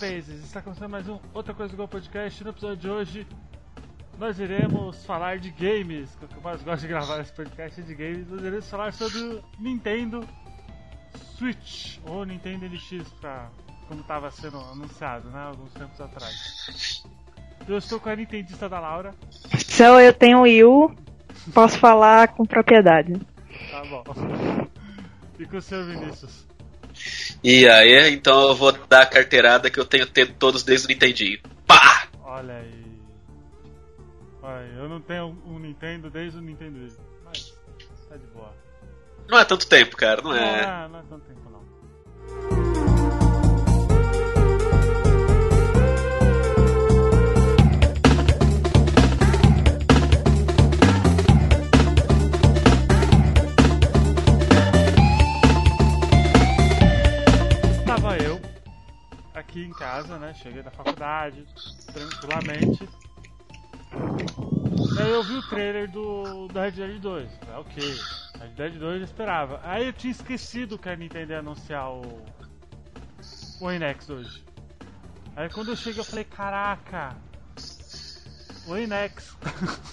Rapazes, está começando mais um Outra Coisa Igual Podcast. No episódio de hoje nós iremos falar de games, que eu mais gosto de gravar esse podcast é de games. Nós iremos falar sobre o Nintendo Switch, ou Nintendo NX, pra, como estava sendo anunciado, né, alguns tempos atrás. Eu estou com a Nintendista da Laura. Então eu tenho Wii U, posso falar com propriedade. Tá bom. E com o seu Vinícius. E aí, então eu vou dar a carteirada que eu tenho tido todos desde o Nintendinho. Pá! Olha aí. Olha, eu não tenho um Nintendo desde o Nintendo mas tá de boa. Não é tanto tempo, cara, não é? Não, não é tanto tempo aqui em casa, né? Cheguei da faculdade, tranquilamente. Aí eu vi o trailer do, do Red Dead 2. Ah, ok, Red Dead 2 eu esperava. Aí eu tinha esquecido que a Nintendo ia anunciar o, o Inex hoje. Aí quando eu cheguei eu falei, caraca, o Inex.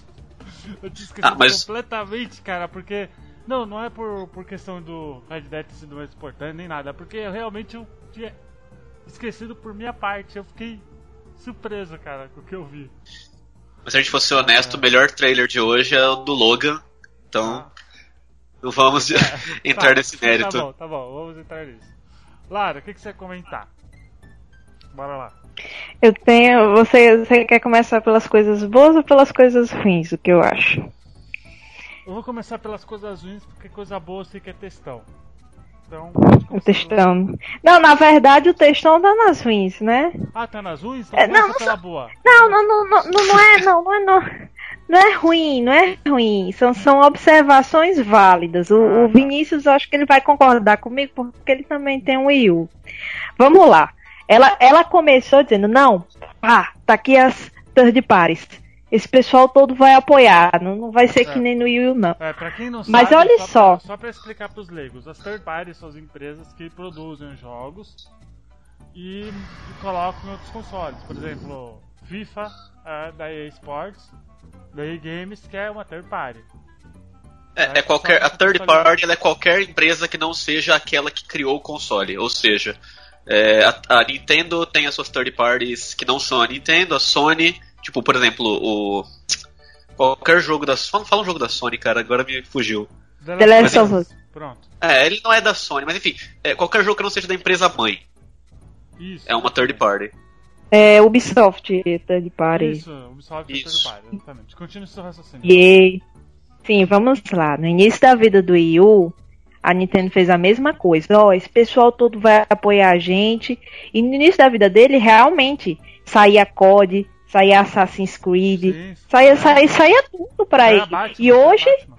eu tinha esquecido Ah, mas- completamente, cara, porque. Não, não é por, por questão do Red Dead sido mais importante nem nada, é porque eu realmente eu tinha esquecido por minha parte. Eu fiquei surpreso, cara, com o que eu vi. Mas se a gente fosse honesto, o melhor trailer de hoje é o do Logan. Então, não vamos entrar Tá, nesse mérito. Tá bom, tá bom, vamos entrar nisso. Lara, o que, que você ia comentar? Bora lá. Eu tenho. Você, você quer começar pelas coisas boas ou pelas coisas ruins? O que eu acho? Eu vou começar pelas coisas ruins, porque coisa boa eu sei que é textão. Então, O textão. Não, na verdade o textão tá nas ruins, né? Ah, tá nas ruins? Então É, não, pela boa. Não, não, não, não, não, não é, não, não é, não. Não é ruim, não é ruim. São, são observações válidas. O, o Vinícius, eu acho que ele vai concordar comigo, porque ele também tem um Wii U. Vamos lá. Ela, ela começou dizendo, não, ah, tá aqui as third parties. Esse pessoal todo vai apoiar. Não, não vai ser É. que nem no Wii U, não. É, pra quem não Mas sabe, olha só. Pra, só pra explicar pros leigos, as third parties são as empresas que produzem jogos e, e colocam em outros consoles. Por exemplo, FIFA é da EA Sports, da EA Games, que é uma third party. É, é qualquer, a third party ela é qualquer empresa que não seja aquela que criou o console. Ou seja, é, a, a Nintendo tem as suas third parties que não são a Nintendo, a Sony, tipo, por exemplo, o. Qualquer jogo da Sony. Fala um jogo da Sony, cara, agora me fugiu. The Last of Us. Pronto. É, ele não é da Sony, mas enfim, é, qualquer jogo que não seja da empresa mãe Isso. é uma third party. É Ubisoft, third party. Isso, Ubisoft é Isso. third party, exatamente. Continue seu raciocínio. Yay. Sim, vamos lá. No início da vida do Wii U, a Nintendo fez a mesma coisa. Ó, esse pessoal todo vai apoiar a gente. E no início da vida dele, realmente, saía COD, saía Assassin's Creed, Sim, sim. saía, saía, saía tudo pra ele. Batman, E hoje, Batman.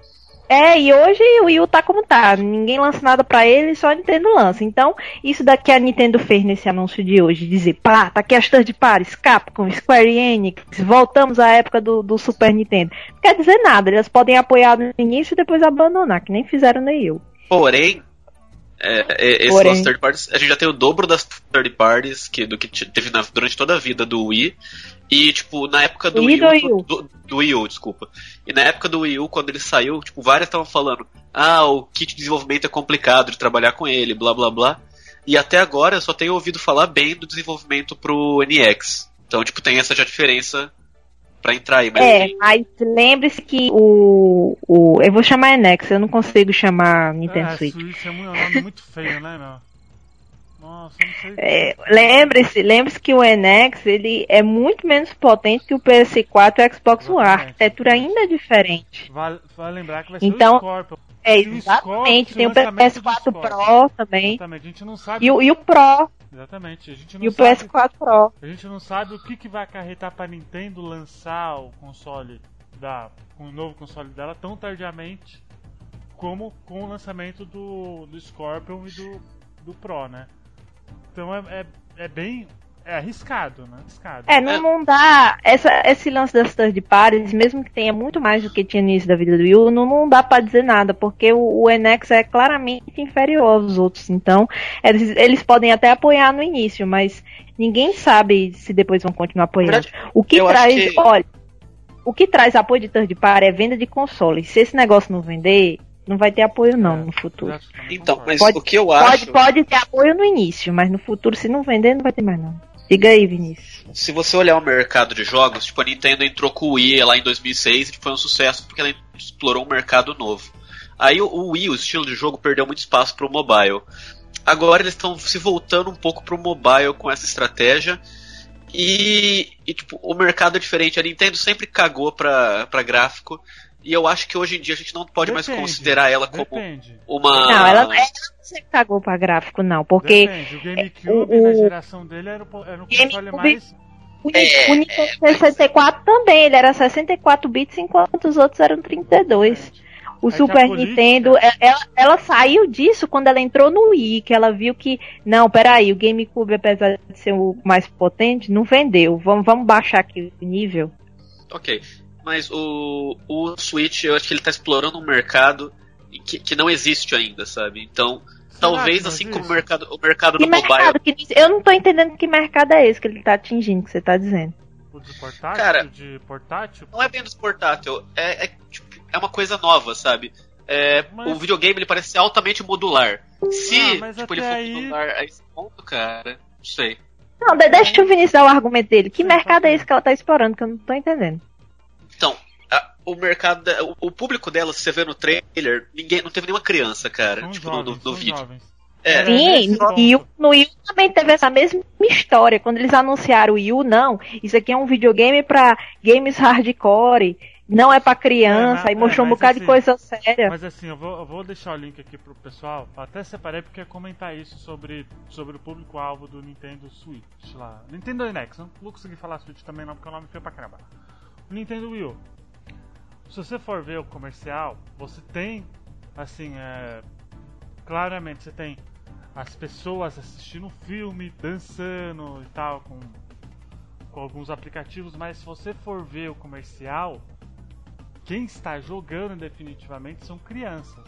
é, e hoje o Wii U tá como tá. Ninguém lança nada pra ele, só a Nintendo lança. Então, isso daqui a Nintendo fez nesse anúncio de hoje, dizer, pá, tá aqui as third parties, Capcom, Square Enix, voltamos à época do, do Super Nintendo. Não quer dizer nada, eles podem apoiar no início e depois abandonar, que nem fizeram no Wii U. Porém, é, é, Porém. nossos third parties, a gente já tem o dobro das third parties que, do que teve na- durante toda a vida do Wii. E, tipo, na época do Wii Wii do U. Wii U. Do, do Wii U, desculpa. E na época do Wii U, quando ele saiu, tipo, várias estavam falando: ah, o kit de desenvolvimento é complicado de trabalhar com ele, blá blá blá. E até agora eu só tenho ouvido falar bem do desenvolvimento pro NX. Então, tipo, tem essa já diferença pra entrar aí. Mas, É, enfim, mas lembre-se que o, o. Eu vou chamar Enex, eu não consigo chamar Nintendo É, Switch. Switch é um nome muito feio, né, meu? Nossa, eu não sei. É, lembre-se, lembre-se que o NX ele é muito menos potente que o PS4 e o Xbox One. A arquitetura ainda é diferente. Vale, vale lembrar que vai ser Então, o Scorpion. É, exatamente. Tem o lançamento do PS4 Scorpio. Pro também. Exatamente, a gente não sabe. E o, e o Pro. Exatamente, a gente não E o sabe. PS4 Pro. A gente não sabe o que, que vai acarretar pra Nintendo lançar o console da. o novo console dela tão tardiamente como com o lançamento do, do Scorpion e do, do Pro, né? Então é, é, é bem. é arriscado, né? Arriscado. É, não, não dá. Essa, esse lance das third parties, mesmo que tenha muito mais do que tinha no início da vida do Wii U, não, não dá pra dizer nada, porque o, o NX é claramente inferior aos outros. Então, eles, eles podem até apoiar no início, mas ninguém sabe se depois vão continuar apoiando. O que eu traz, que- olha, o que traz apoio de third party é venda de console. Se esse negócio não vender, não vai ter apoio não É, no futuro. Então, mas Pode- o que eu Pode, acho, pode ter apoio no início, mas no futuro, se não vender, não vai ter mais não. Diga aí, Vinícius. se você olhar o mercado de jogos, tipo, a Nintendo entrou com o Wii lá em 2006 e foi um sucesso porque ela explorou um mercado novo. Aí o, o Wii, o estilo de jogo, perdeu muito espaço pro mobile. Agora eles estão se voltando um pouco pro mobile com essa estratégia. E, e, tipo, o mercado é diferente. A Nintendo sempre cagou pra, pra gráfico. E eu acho que hoje em dia a gente não pode mais Depende, considerar ela como Depende. uma. Não, ela, não sempre cagou pra gráfico, não, porque Depende. O GameCube, o- na geração dele, era o, era o console mais. o, É, o Nintendo 64 também, ele era 64 bits, enquanto os outros eram 32. O É Super política- Nintendo, é- ela, ela saiu disso quando ela entrou no Wii, que ela viu que, não, peraí, o GameCube, apesar de ser o mais potente, não vendeu. Vamos, vamos baixar aqui o nível. Ok. Mas o, o Switch, eu acho que ele tá explorando um mercado que, que não existe ainda, sabe? Então, Será talvez assim como o mercado, o mercado Que do mobile. mercado? Que, eu não tô entendendo que mercado é esse que ele tá atingindo, que você tá dizendo. O de portátil? Cara, de portátil? Não é bem dos portátil, é, é, tipo, é uma coisa nova, sabe? É, Mas- O videogame ele parece ser altamente modular. Se Ah, tipo, ele for aí- modular a esse ponto, cara, não sei. Não, de- deixa o Vinícius dar o argumento dele. Que Sim, mercado é esse que ela tá explorando, que eu não tô entendendo. O mercado, da- o, o público dela, se você vê no trailer, ninguém, não teve nenhuma criança, cara, São tipo, no, no- jovens, no são vídeo. jovens. É, É, Sim, no ponto. Wii, U- no também teve essa mesma história. Quando eles anunciaram o Wii U, não, isso aqui é um videogame pra games hardcore, não é pra criança, É, mas- aí mostrou é, um bocado assim- de coisa séria. Mas assim, eu vou, eu vou deixar o link aqui pro pessoal. Até separei porque ia comentar isso sobre, sobre o público-alvo do Nintendo Switch lá. Nintendo NX, não vou conseguir falar Switch também não, porque o nome foi pra caramba. Nintendo Wii U. Se você for ver o comercial, você tem, assim, é, claramente você tem as pessoas assistindo um filme, dançando e tal, com, com alguns aplicativos, mas se você for ver o comercial, quem está jogando definitivamente são crianças.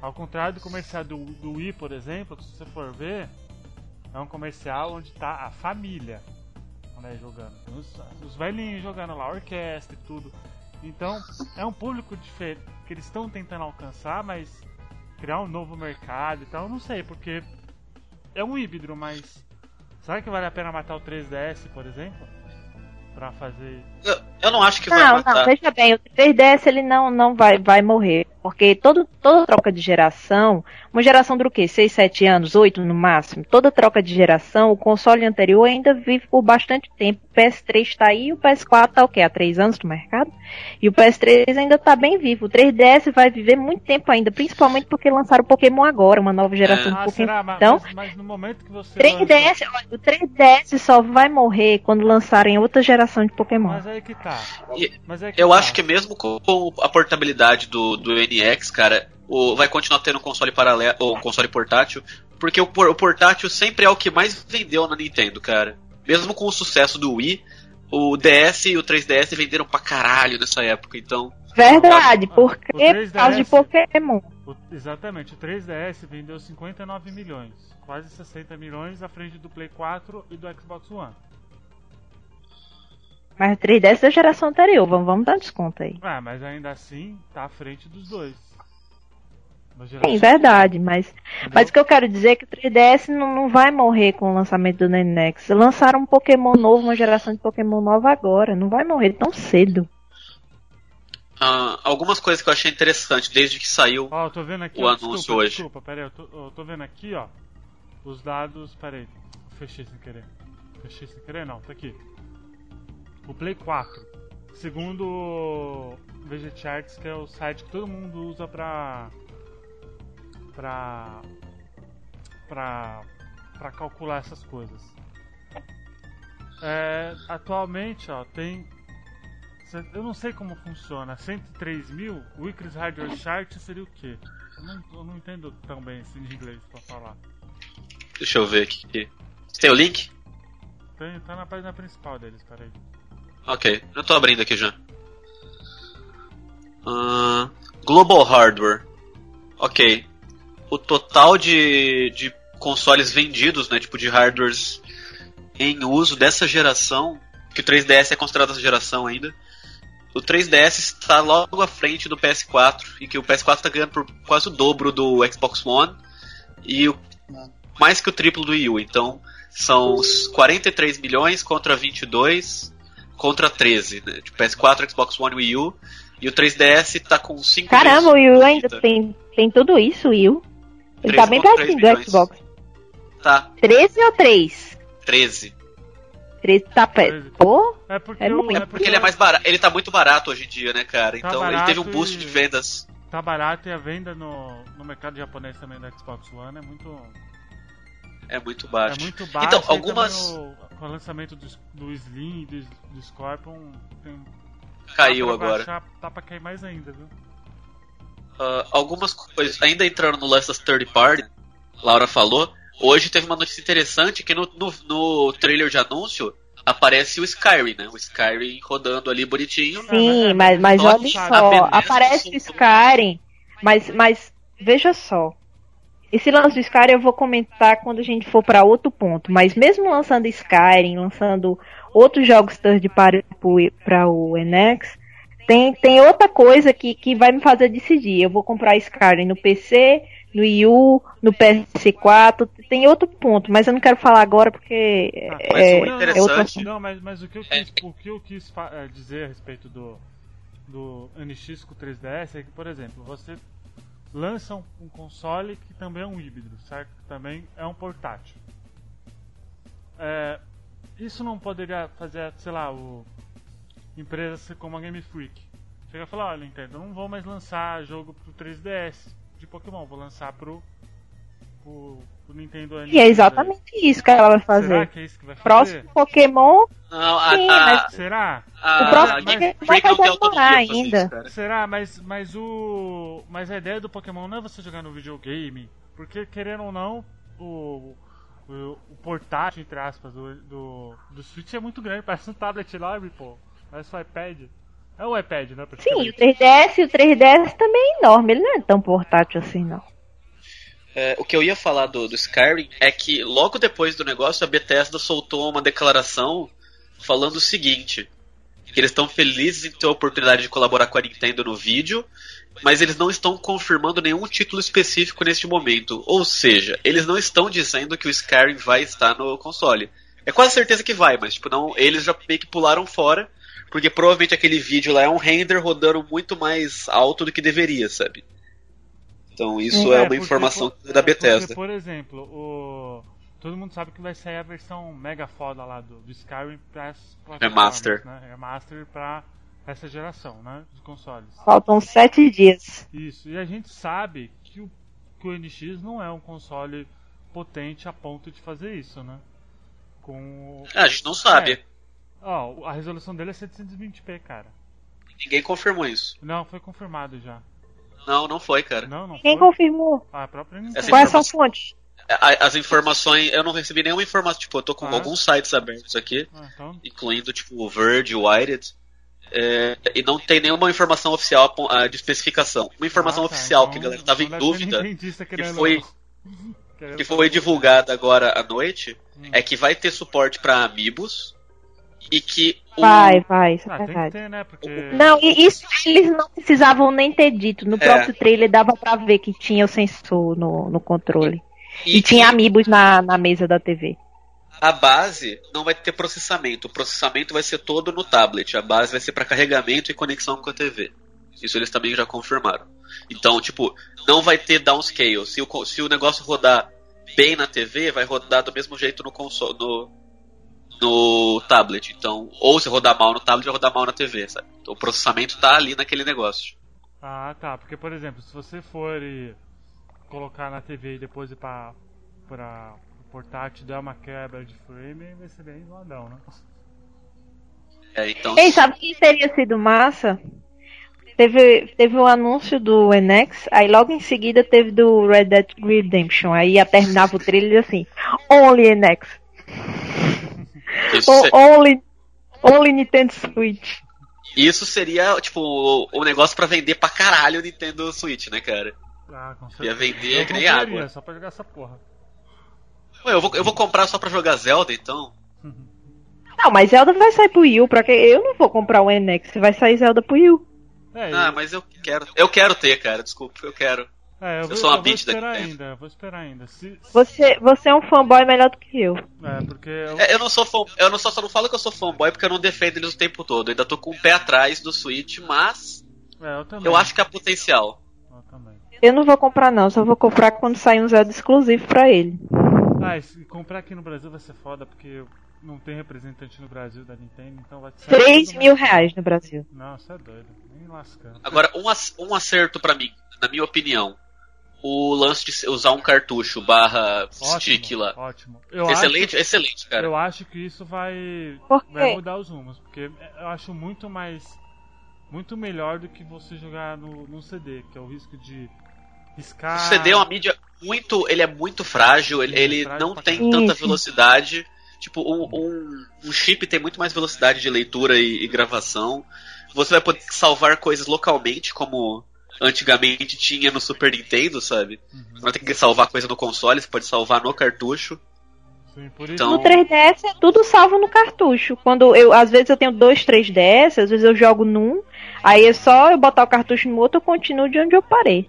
Ao contrário do comercial do, do Wii, por exemplo, se você for ver, é um comercial onde está a família né, jogando. Os, os velhinhos jogando lá, orquestra e tudo. Então, é um público diferente que eles estão tentando alcançar, mas criar um novo mercado e tal, eu não sei, porque é um híbrido, mas será que vale a pena matar o 3DS, por exemplo? Pra fazer. Eu, eu não acho que vai Não, matar. não, veja bem, o 3DS ele não, não vai, vai morrer. Porque todo, toda troca de geração, uma geração dura o quê? 6, 7 anos, 8 no máximo. Toda troca de geração, o console anterior ainda vive por bastante tempo. O PS3 está aí e o PS4 tá o quê? Há 3 anos no mercado? E o PS3 ainda tá bem vivo. O 3DS vai viver muito tempo ainda, principalmente porque lançaram o Pokémon agora, uma nova geração de Ah, Pokémon. será? Mas, Então, mas, mas no momento que você. 3DS, olha, o 3DS só vai morrer quando lançarem outra geração de Pokémon. Mas aí que tá. E- Mas aí que Eu tá. acho que mesmo com com a portabilidade do, do NX, cara, o, vai continuar tendo um console paralelo, ou um console portátil, porque o, o portátil sempre é o que mais vendeu na Nintendo, cara. Mesmo com o sucesso do Wii, o DS e o 3DS venderam pra caralho nessa época, então. Verdade, porque O por causa de 3DS. Pokémon. O- exatamente, o 3DS vendeu 59 milhões, quase 60 milhões à frente do Play 4 e do Xbox One. Mas o 3DS da geração anterior, vamos, vamos dar desconto aí. Ah, mas ainda assim tá à frente dos dois. Sim, verdade, mas, entendeu? mas o que eu quero dizer é que o 3DS não, não vai morrer com o lançamento do NX. Lançaram um Pokémon novo, uma geração de Pokémon nova agora. Não vai morrer tão cedo. ah, algumas coisas que eu achei interessante desde que saiu. Vendo aqui, o ó, anúncio desculpa, hoje. desculpa, peraí, eu tô, eu tô vendo aqui, ó, os dados, peraí, fechei sem querer, fechei sem querer não, tá aqui. O Play 4, segundo o VGCharts, que é o site que todo mundo usa pra, pra, pra, pra calcular essas coisas. É, atualmente, ó, tem Eu não sei como funciona. 103 mil, Icarus Hardware Chart seria o quê? Eu não, eu não entendo tão bem esse inglês pra falar. Deixa eu ver aqui. Você tem o link? tem, tá na página principal deles, peraí. Ok, eu tô abrindo aqui já. Uh, Global Hardware. Ok. O total de, de consoles vendidos, né, tipo de hardwares em uso dessa geração, que o 3DS é considerado essa geração ainda, o 3DS está logo à frente do PS4 e que o PS4 está ganhando por quase o dobro do Xbox One e o, mais que o triplo do Wii U. Então são 43 milhões contra 22 contra 13. Né? Tipo, PS4, Xbox One e Wii U. E o 3DS está com 5 Caramba, o Wii U ainda tem, tem tudo isso, Wii U. Ele tá bem pertinho do Xbox. Tá. 13 ou 3? 13. 13 tá perto. Pô, É porque, É o- muito. É porque ele é mais barato. Ele tá muito barato hoje em dia, né, cara? Tá Então ele teve um boost e- de vendas. tá barato e a venda no, no mercado japonês também do Xbox One é muito, É muito baixo. é muito baixo. Então, algumas. O, com o lançamento do, do Slim e do, do Scorpion tem, Caiu tá agora. baixar, tá pra cair mais ainda, viu? Ah, algumas coisas. Ainda entrando no lance das third party, Laura falou. Hoje teve uma notícia interessante que no, no, no trailer de anúncio aparece o Skyrim, né? O Skyrim rodando ali bonitinho. sim, mas, mas Nossa, olha só, aparece o Skyrim, mas, mas veja só. Esse lance do Skyrim eu vou comentar quando a gente for para outro ponto, mas mesmo lançando Skyrim, lançando outros jogos third party para o NX, tem, tem outra coisa que, que vai me fazer decidir. Eu vou comprar Skyrim no PC, no Wii U, no PS4, tem outro ponto, mas eu não quero falar agora porque Ah, mas é, o é outro assunto. Não, mas, mas o que eu É. quis, o que eu quis eh, dizer a respeito do, do NX com 3DS é que, por exemplo, você lança um, console que também é um híbrido, certo? Que também é um portátil. É, isso não poderia fazer, sei lá, o empresas como a Game Freak. Chega e fala, olha, Nintendo, não vou mais lançar jogo pro 3DS de Pokémon, vou lançar pro, pro, pro Nintendo NX. E é exatamente isso que ela vai Será fazer. que é isso que vai fazer? Próximo Pokémon, Não, a, Sim, a, mas- Será? a, o próximo Pokémon vai demorar ainda. isso. Será? Mas, mas o. Mas a ideia do Pokémon não é você jogar no videogame. Porque querendo ou não, o. O, o portátil, entre aspas, do, do, do Switch é muito grande, parece um tablet enorme, pô. Parece um iPad. É um iPad, né? sim, o praticamente. 3DS, o 3DS também é enorme, ele não é tão portátil assim, não. É, o que eu ia falar do, do Skyrim é que logo depois do negócio a Bethesda soltou uma declaração falando o seguinte: que eles estão felizes em ter a oportunidade de colaborar com a Nintendo no vídeo, mas eles não estão confirmando nenhum título específico neste momento. Ou seja, eles não estão dizendo que o Skyrim vai estar no console. É quase certeza que vai, mas tipo, não, eles já meio que pularam fora, porque provavelmente aquele vídeo lá é um render rodando muito mais alto do que deveria, sabe? Então isso é, uma porque, informação por- da Porque, Bethesda. por exemplo, o. Todo mundo sabe que vai sair a versão mega foda lá do, do Skyrim pra essas plataformas, Remaster. Né? Remaster pra essa geração, né? De consoles. Faltam sete dias. Isso, e a gente sabe que o, que o NX não é um console potente a ponto de fazer isso, né? Com. Ah, a gente não sabe. É. Ó, a resolução dele é 720p, cara. Ninguém confirmou isso. Não, foi confirmado já. Não, não foi, cara. Não, não Quem foi. confirmou? Ah, a própria Nintendo. Essa Quais são as fontes? A- As informações, eu não recebi nenhuma informação. Tipo, eu tô com Ah. alguns sites abertos aqui, Ah, então, incluindo tipo o Verge, o Wired. é, e não tem nenhuma informação oficial ah, de especificação. Uma informação ah, tá, oficial então- que a galera tava em então dúvida, nintendista querendo- foi- que foi divulgada agora à noite, Hum. é que vai ter suporte pra Amiibos e que o, Vai, vai, isso é Ah, tem que verdade. ter, né? Porque. Não, e isso eles não precisavam nem ter dito. No É. próprio trailer dava pra ver que tinha o sensor no, no controle. e E, tinha que amigos na, na mesa da TV. a base não vai ter processamento. O processamento vai ser todo no tablet. A base vai ser para carregamento e conexão com a TV. Isso eles também já confirmaram. Então, tipo, não vai ter downscale. Se o, se o negócio rodar bem na TV, vai rodar do mesmo jeito no console, no, no tablet. Então, ou se rodar mal no tablet, vai rodar mal na TV, sabe? Então, o processamento tá ali naquele negócio. Ah, tá. Porque, por exemplo, se você for e colocar na TV e depois ir pra, pra o portátil dar uma quebra de frame, vai ser bem zoadão, né? É, então, Ei, sabe o que teria sido massa? Teve, teve o anúncio do NX, aí logo em seguida teve do Red Dead Redemption. Aí ia terminava o trailer assim, Only NX. Isso, only, only Nintendo Switch. isso seria, tipo, o, o negócio pra vender pra caralho o Nintendo Switch, né, cara? Ah, com Ia vender Eu que nem água. Só pra jogar essa porra. Ué, eu vou, eu vou comprar só pra jogar Zelda, então. Não, mas Zelda vai sair pro Wii U, pra que eu não vou comprar o NX, vai sair Zelda pro Wii U. É, Ah, mas eu quero. Eu quero ter, cara, desculpa, eu quero. É, eu eu vou, sou uma eu vou bitch da esperar Nintendo. ainda, eu vou esperar ainda. Se, se- Você, você é um fanboy melhor do que eu. é, porque eu, É, eu não sou fã, eu não só, só não falo que eu sou fanboy porque eu não defendo eles o tempo todo. Eu ainda tô com o pé atrás do Switch, mas é, eu também. eu acho que há potencial. Eu também. Eu não vou comprar não, só vou comprar quando sair um Zelda exclusivo pra ele. Ah, e se comprar aqui no Brasil vai ser foda, porque não tem representante no Brasil da Nintendo, então vai ser. 3 mil reais no Brasil. Não, você é doido. Nem lascando. Agora, um, ac- um acerto pra mim, na minha opinião. O lance de usar um cartucho barra stick Ótimo, lá. ótimo. Eu Excelente, acho, excelente, cara. eu acho que isso vai, vai mudar os rumos, porque eu acho muito mais. Muito melhor do que você jogar no, no CD, que é o risco de riscar. O CD é uma mídia muito. Ele é muito frágil, ele, ele frágil não tem tanta velocidade. Tipo, um, um, um chip tem muito mais velocidade de leitura e, e gravação. Você vai poder salvar coisas localmente, como antigamente tinha no Super Nintendo, sabe? Uhum, Não ter que salvar coisa no console, você pode salvar no cartucho. sim, por isso. Então- No 3DS é tudo salvo no cartucho. Quando eu, às vezes eu tenho dois 3DS, às vezes eu jogo num, aí é só eu botar o cartucho no outro, eu continuo de onde eu parei.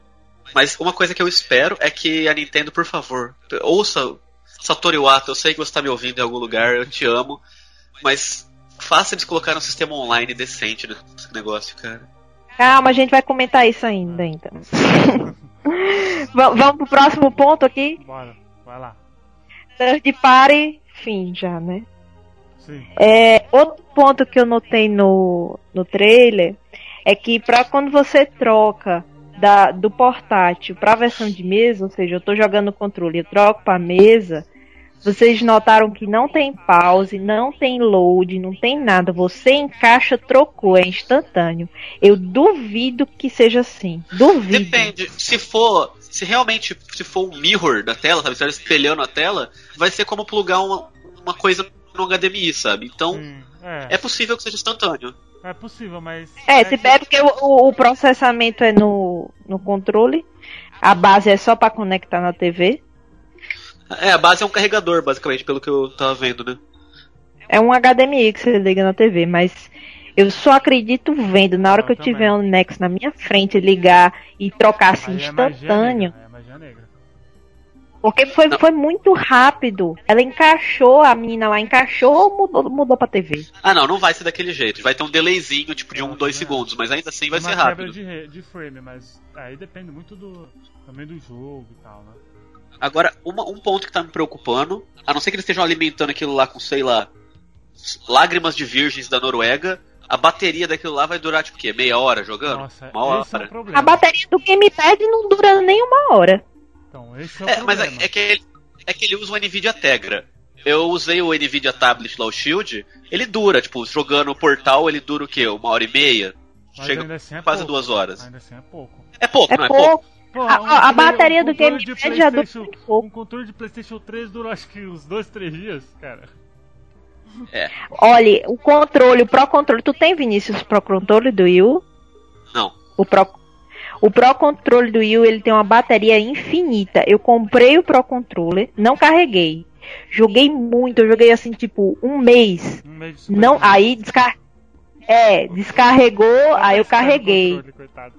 Mas uma coisa que eu espero é que a Nintendo, por favor, ouça Satoru Iwata, eu sei que você está me ouvindo em algum lugar, eu te amo, mas faça eles colocarem um sistema online decente nesse negócio, cara. Calma, a gente vai comentar isso ainda, então. Va- Vamos pro próximo ponto aqui. Bora, vai lá. Third party, fim já, né? Sim. É, outro ponto que eu notei no, no trailer é que pra quando você troca da, do portátil pra versão de mesa, ou seja, eu tô jogando o controle e eu troco pra mesa, vocês notaram que não tem pause, não tem load, não tem nada. Você encaixa, trocou, é instantâneo. Eu duvido que seja assim. Duvido. Depende, se for, se realmente se for um mirror da tela, sabe, se estiver espelhando a tela, vai ser como plugar uma, uma coisa no HDMI, sabe? Então, Sim, é, é possível que seja instantâneo. é possível, mas. É, se que- pega porque o, o- processamento é no, no controle, a base é só pra conectar na TV. É, a base é um carregador, basicamente, pelo que eu tava vendo, né? É um HDMI que você liga na TV, mas eu só acredito vendo. Na hora Eu que eu também. tiver um Nex na minha frente, ligar e trocar assim Aí é magia instantâneo. negra, é magia negra. Porque foi, foi muito rápido. Ela encaixou, a menina lá encaixou, mudou, mudou pra TV. Ah, não, não vai ser daquele jeito. Vai ter um delayzinho, tipo, de um, dois também segundos, mas ainda assim vai Uma ser rápido. De, de frame, mas aí depende muito do também do jogo e tal, né? Agora, uma- um ponto que tá me preocupando, a não ser que eles estejam alimentando aquilo lá com, sei lá, lágrimas de virgens da Noruega, a bateria daquilo lá vai durar, tipo, o quê? Meia hora jogando? Nossa, uma esse é o hora? problema. A bateria do gamepad não dura nem uma hora. Então, esse é o É, mas problema. é, é que ele, é que ele usa o NVIDIA Tegra. Eu usei o NVIDIA Tablet lá, o Shield, ele dura, tipo, jogando o portal, ele dura o quê? Uma hora e meia? Mas Chega ainda assim é quase pouco. duas horas. Ainda assim é pouco. É pouco, É não é pouco? Pouco. Pô, A- um a bateria um do gamepad já dura muito pouco. Um controle de PlayStation 3 dura acho que uns 2, 3 dias, cara. Olha, o controle, o Pro Controle. Tu tem, Vinícius, o Pro Controle do Wii U? Não. O Pro, o Pro Controle do Wii U, ele tem uma bateria infinita. Eu comprei o Pro Controller, não carreguei. Joguei muito, eu joguei assim, tipo, um mês. Um mês Não, aí descar... É, descarregou, aí eu carreguei. controle, coitado.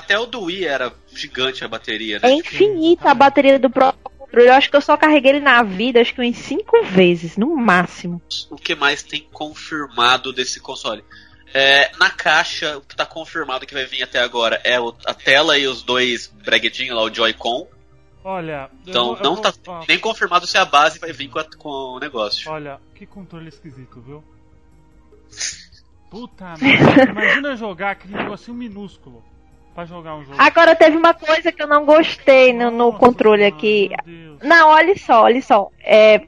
Até o do Wii era gigante a bateria, né? É infinita a bateria do Pro Controle. Eu acho que eu só carreguei ele na vida, acho que uns cinco vezes, no máximo. O que mais tem confirmado desse console? É, na caixa, o que tá confirmado que vai vir até agora é o- a tela e os dois breguetinhos lá, o Joy-Con. Olha, Então eu não vou- tá ó, nem confirmado se a base vai vir com, a- com o negócio. Olha, que controle esquisito, viu? Puta merda. Imagina jogar aquele negocinho minúsculo pra jogar um jogo. Agora teve uma coisa que eu não gostei no, no Nossa controle aqui. Não, olha só, olha só. É,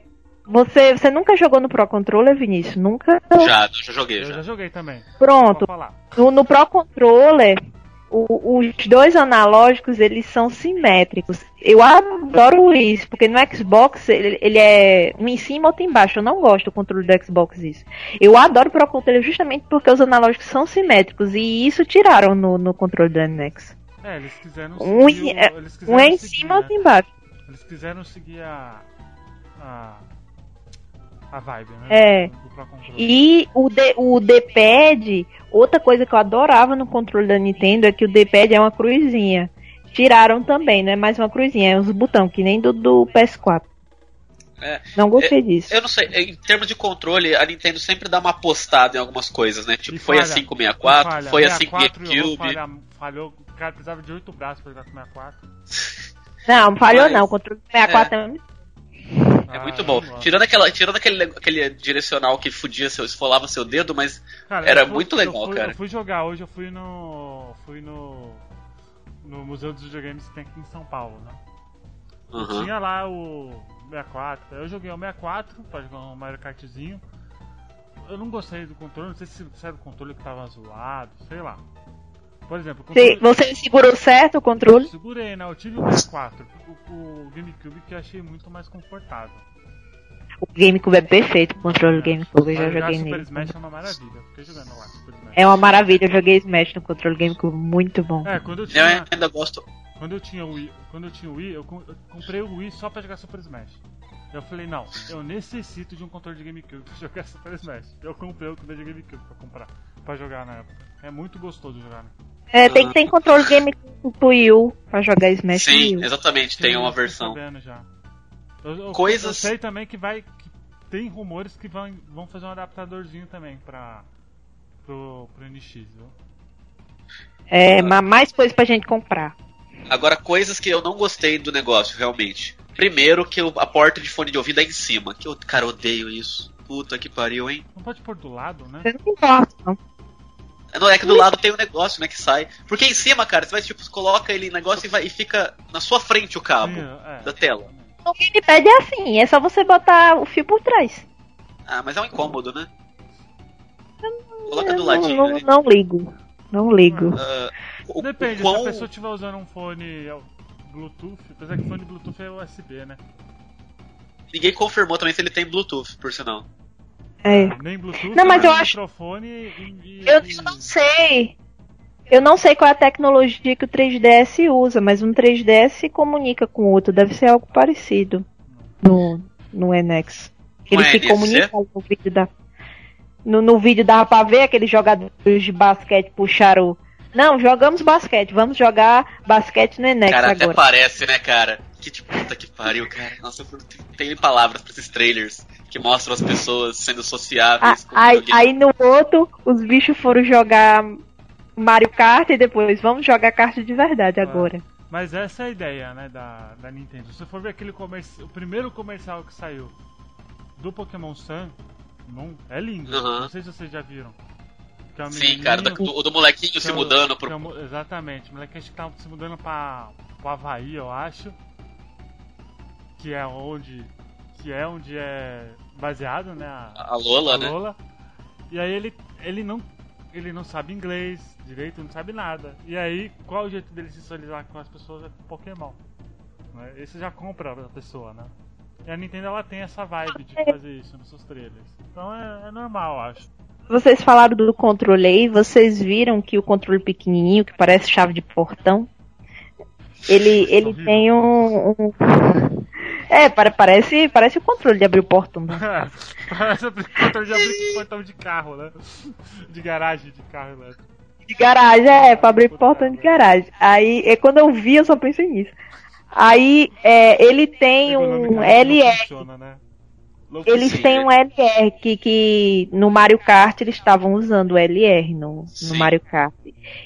você, você nunca jogou no Pro Controller, Vinícius? Nunca? Já, já joguei Eu já. já joguei também. Pronto. No, no Pro Controller, o, os dois analógicos eles são simétricos. Eu adoro isso, porque no Xbox ele, ele, é um em cima outro embaixo. Eu não gosto do controle do Xbox isso. Eu adoro Pro Controller justamente porque os analógicos são simétricos e isso tiraram no, no controle do NX. É, eles quiseram um, seguir, é, eles um é em cima, outro né? embaixo. Eles quiseram seguir a, a a vibe, né? É. E o, D, o D-pad, outra coisa que eu adorava no controle da Nintendo é que o D-pad é uma cruzinha. Tiraram também, não é mais uma cruzinha, é uns botão, que nem do, do PS4. É, não gostei é, disso. Eu não sei, em termos de controle, a Nintendo sempre dá uma apostada em algumas coisas, né? Tipo, foi falha, a 564, falha, foi a 5 GameCube. Falhou, o cara precisava de 8 braços pra jogar com 64. Não, falhou Mas, não, o controle do 64 é, é é muito ah, bom. Tirando, aquela, tirando aquele, aquele direcional que fudia seu, esfolava seu dedo, mas cara, era fui, muito legal, eu fui, cara. Eu fui jogar hoje, eu fui no. fui no. no Museu dos Videogames que tem aqui em São Paulo, né? Uhum. Tinha lá o 64. Eu joguei o 64 pra jogar um Mario Kartzinho. Eu não gostei do controle, não sei se era o controle que tava zoado, sei lá. Por exemplo, controle... você segurou certo o controle? Eu segurei, né? Eu tive o 64, o, o GameCube que eu achei muito mais confortável. O GameCube é perfeito, o controle do GameCube, eu já joguei Super nele. Smash é uma maravilha, eu fiquei jogando lá, Super Smash. É uma maravilha, eu joguei Smash no controle do GameCube, muito bom. É, quando eu tinha... Eu ainda gosto. Quando eu tinha o Wii, quando eu tinha o Wii, eu comprei o Wii só pra jogar Super Smash. Eu falei, não, eu necessito de um controle de GameCube pra jogar Super Smash. Eu comprei o controle de GameCube pra comprar, pra jogar na época. É muito gostoso jogar, né? É, tem, tem controle GameCube pro Wii U pra jogar Smash Sim, exatamente, tem uma versão. Eu, eu, Coisas... eu sei também que vai. Que tem rumores que vão, vão fazer um adaptadorzinho também pra. pro, pro NX, viu? É, ah. mais coisas pra gente comprar. Agora, coisas que eu não gostei do negócio, realmente. Primeiro, que a porta de fone de ouvido é em cima. Que eu, cara, odeio isso. Puta que pariu, hein? Não pode pôr do lado, né? Eu não gosto, não. Não, é que do lado tem um negócio, né, que sai. Porque em cima, cara, você vai, tipo, coloca ele em negócio e, vai, e fica na sua frente o cabo é. da tela. O gamepad é assim, é só você botar o fio por trás. Ah, mas é um incômodo, né? Coloca do ladinho. Não, não, não ligo. Não ligo. Uh, o, Depende, o quão... se a pessoa estiver usando um fone Bluetooth, apesar que fone Bluetooth é USB, né? Ninguém confirmou também se ele tem Bluetooth, por sinal. É. Nem Bluetooth, não, mas eu acho. Microfone e, e, eu, eu não sei. Eu não sei qual é a tecnologia que o 3DS usa, mas um 3DS se comunica com o outro. Deve ser algo parecido no, no NX. Ele se comunica no vídeo da. No, no vídeo dava pra ver aqueles jogadores de basquete puxaram. Não, jogamos basquete, vamos jogar basquete no NX cara, agora. Cara, até parece, né, cara? Que tipo, puta que pariu, cara. Nossa, eu tenho palavras pra esses trailers que mostram as pessoas sendo sociáveis. Ah, aí, aí, no outro, os bichos foram jogar Mario Kart e depois vamos jogar kart de verdade ah, agora. Mas essa é a ideia, né, da, da Nintendo. Se você for ver aquele comercial, o primeiro comercial que saiu do Pokémon Sun, não, é lindo. Uhum. Não sei se vocês já viram. É um Sim, cara, do, do, do molequinho se é mudando pro. É, exatamente, o molequinho acho que tava se mudando pra, pro Havaí, eu acho. Que é onde. Que é onde é baseado, né? A, a Lola, a né? Lola. E aí ele, ele não ele não sabe inglês direito, não sabe nada. E aí, qual é o jeito dele se socializar com as pessoas é com Pokémon. Né? Esse já compra a pessoa, né? E a Nintendo ela tem essa vibe de fazer isso nos seus trailers. Então é, é normal, acho. Vocês falaram do controle aí, vocês viram que o controle pequenininho, que parece chave de portão, ele, ele tem um, um, é, parece, parece o controle de abrir o portão. Né? parece o controle de abrir o portão de carro, né? De garagem de carro elétrico. De garagem, é, pra abrir portão de garagem. Aí, é, quando eu vi, eu só pensei nisso. Aí, é, ele tem um LR. Funciona, né? Eles têm um LR que, que no Mario Kart eles estavam usando o LR no, no Mario Kart.